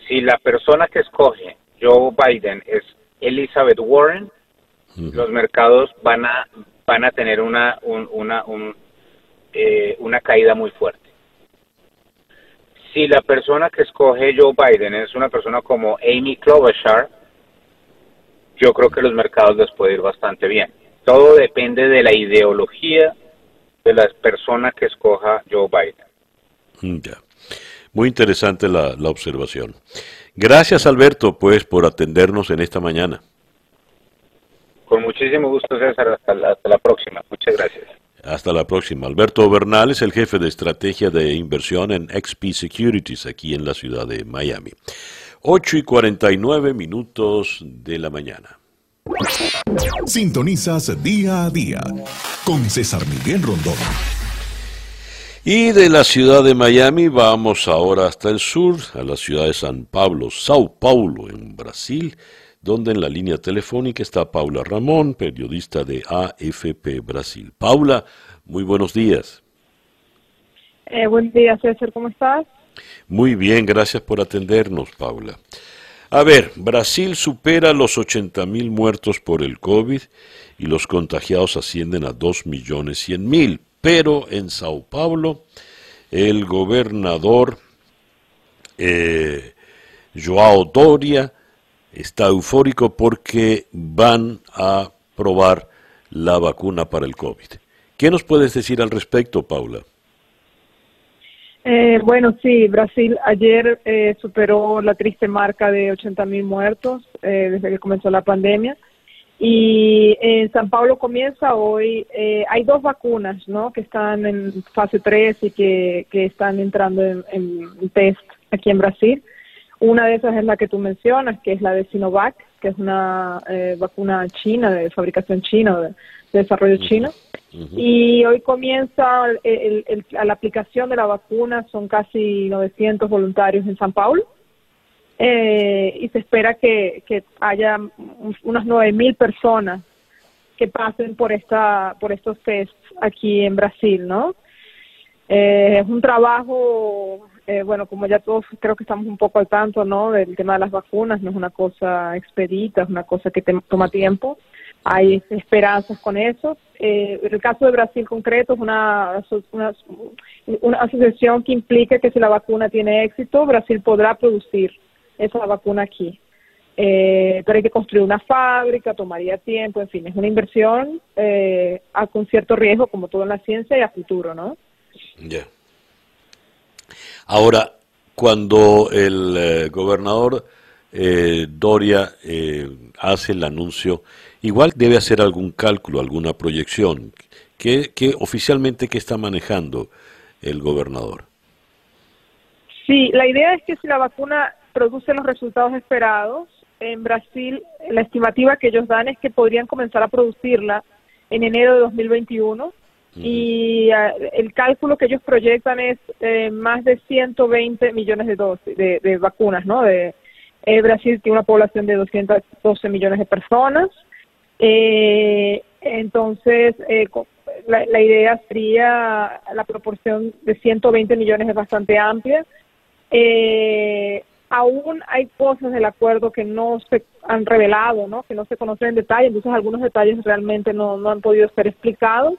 si la persona que escoge Joe Biden es Elizabeth Warren, los mercados van a van a tener una una eh, una caída muy fuerte. Si la persona que escoge Joe Biden es una persona como Amy Klobuchar, yo creo que los mercados les puede ir bastante bien. Todo depende de la ideología de la persona que escoja Joe Biden. Ya. Muy interesante la, la observación. Gracias, Alberto, pues, por atendernos en esta mañana. Con muchísimo gusto, César. Hasta la, hasta la próxima. Muchas gracias. Hasta la próxima. Alberto Bernal es el jefe de estrategia de inversión en XP Securities aquí en la ciudad de Miami. 8 y 49 minutos de la mañana. Sintonizas día a día con César Miguel Rondón. Y de la ciudad de Miami vamos ahora hasta el sur, a la ciudad de San Pablo, Sao Paulo, en Brasil, donde en la línea telefónica está Paula Ramón, periodista de AFP Brasil. Paula, muy buenos días. Eh, buen día, César, ¿cómo estás? Muy bien, gracias por atendernos, Paula. A ver, Brasil supera los 80 mil muertos por el COVID y los contagiados ascienden a 2 millones 100 mil pero en Sao Paulo el gobernador eh, Joao Doria está eufórico porque van a probar la vacuna para el COVID. ¿Qué nos puedes decir al respecto, Paula? Eh, bueno, sí, Brasil ayer eh, superó la triste marca de 80 mil muertos eh, desde que comenzó la pandemia. Y en San Pablo comienza hoy, eh, hay dos vacunas, ¿no? Que están en fase 3 y que, que están entrando en, en, test aquí en Brasil. Una de esas es la que tú mencionas, que es la de Sinovac, que es una eh, vacuna china, de fabricación china, de, de desarrollo chino. Y hoy comienza el, el, la aplicación de la vacuna, son casi 900 voluntarios en San Paulo eh, y se espera que, que haya unas 9.000 personas que pasen por esta por estos tests aquí en Brasil, ¿no? Eh, es un trabajo, eh, bueno, como ya todos creo que estamos un poco al tanto, ¿no? Del tema de las vacunas, no es una cosa expedita, es una cosa que te, toma tiempo. Hay esperanzas con eso. Eh, el caso de Brasil concreto es una, una, una asociación que implica que si la vacuna tiene éxito, Brasil podrá producir esa vacuna aquí. Eh, pero hay que construir una fábrica, tomaría tiempo, en fin, es una inversión eh, a, con cierto riesgo, como todo en la ciencia y a futuro, ¿no? Ya. Ahora, cuando el eh, gobernador eh, Doria eh, hace el anuncio, igual debe hacer algún cálculo, alguna proyección. ¿Qué, qué oficialmente qué está manejando el gobernador? Sí, la idea es que si la vacuna produce los resultados esperados. En Brasil, la estimativa que ellos dan es que podrían comenzar a producirla en enero de 2021 y uh, el cálculo que ellos proyectan es eh, más de 120 millones de dosis de, vacunas, ¿no? De, Brasil tiene una población de 212 millones de personas. Eh, entonces, eh, la, la idea sería la proporción de 120 millones es bastante amplia. Eh, aún hay cosas del acuerdo que no se han revelado, ¿no? que no se conocen en detalle, entonces algunos detalles realmente no, no han podido ser explicados.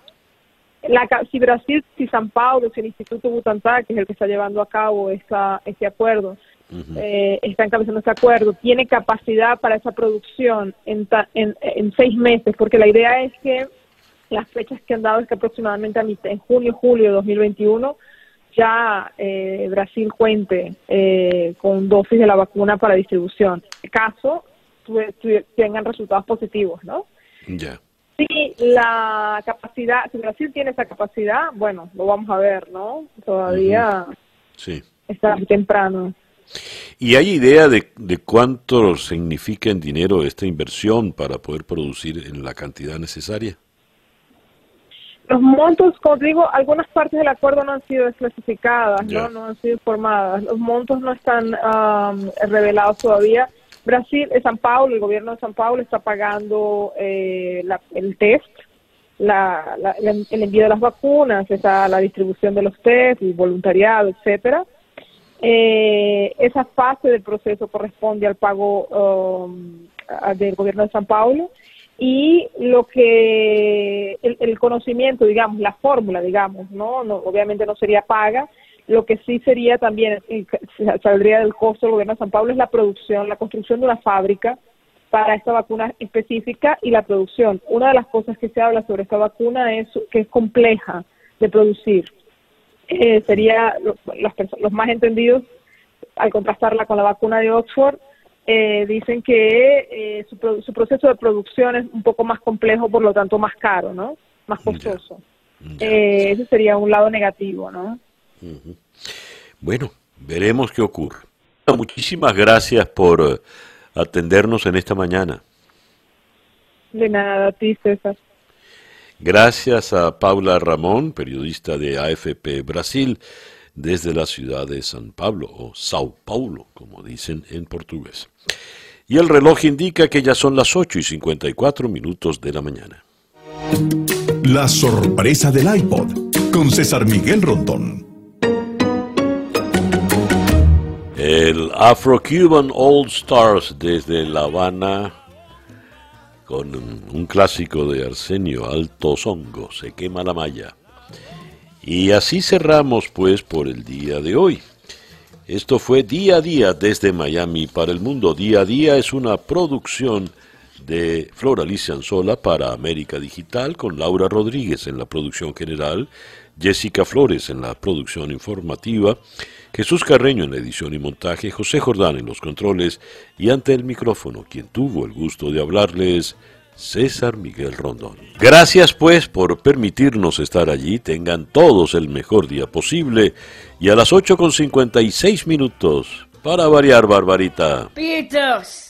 La, si Brasil, si San Paulo, si el Instituto Butantan, que es el que está llevando a cabo esta, este acuerdo, uh -huh. eh, está encabezando este acuerdo, tiene capacidad para esa producción en, en, en seis meses, porque la idea es que las fechas que han dado es que aproximadamente a mitad, en junio, julio de 2021 ya eh, Brasil cuente eh, con dosis de la vacuna para distribución. En caso tengan resultados positivos, ¿no? Ya. La capacidad, si Brasil tiene esa capacidad, bueno, lo vamos a ver, ¿no? Todavía uh -huh. sí. está temprano. ¿Y hay idea de, de cuánto significa en dinero esta inversión para poder producir en la cantidad necesaria? Los montos, como digo, algunas partes del acuerdo no han sido desclasificadas, ¿no? no han sido informadas. Los montos no están revelados todavía. Brasil, eh, San Paulo, el gobierno de San Paulo está pagando eh, el test, la, el envío de las vacunas, está la distribución de los test, el voluntariado, etcétera. Eh, esa fase del proceso corresponde al pago um, del gobierno de San Paulo y lo que el, conocimiento, digamos, la fórmula, digamos, ¿no? ¿no? Obviamente no sería paga, lo que sí sería también, saldría del costo del gobierno de San Pablo, es la producción, la construcción de una fábrica para esta vacuna específica y la producción. Una de las cosas que se habla sobre esta vacuna es que es compleja de producir. Eh, sería los, los más entendidos al contrastarla con la vacuna de Oxford, eh, dicen que eh, su, proceso de producción es un poco más complejo, por lo tanto más caro, ¿no? Más costoso. Eh, ese sería un lado negativo, ¿no? Bueno, veremos qué ocurre. Muchísimas gracias por atendernos en esta mañana. De nada, a ti, César. Gracias a Paula Ramón, periodista de AFP Brasil desde la ciudad de San Pablo o Sao Paulo, como dicen en portugués. Y el reloj indica que ya son las 8 y 54 minutos de la mañana. La sorpresa del iPod con César Miguel Rondón. El Afro-Cuban All Stars desde La Habana con un clásico de Arsenio Alto Songo, Se quema la malla. Y así cerramos pues por el día de hoy. Esto fue Día a Día desde Miami para el mundo. Día a Día es una producción de Flora Alicia Anzola para América Digital con Laura Rodríguez en la producción general, Jessica Flores en la producción informativa, Jesús Carreño en la edición y montaje, José Jordán en los controles y ante el micrófono, quien tuvo el gusto de hablarles, César Miguel Rondón. Gracias pues por permitirnos estar allí, tengan todos el mejor día posible y a las 8 con 56 minutos, para variar, Barbarita. Pitos.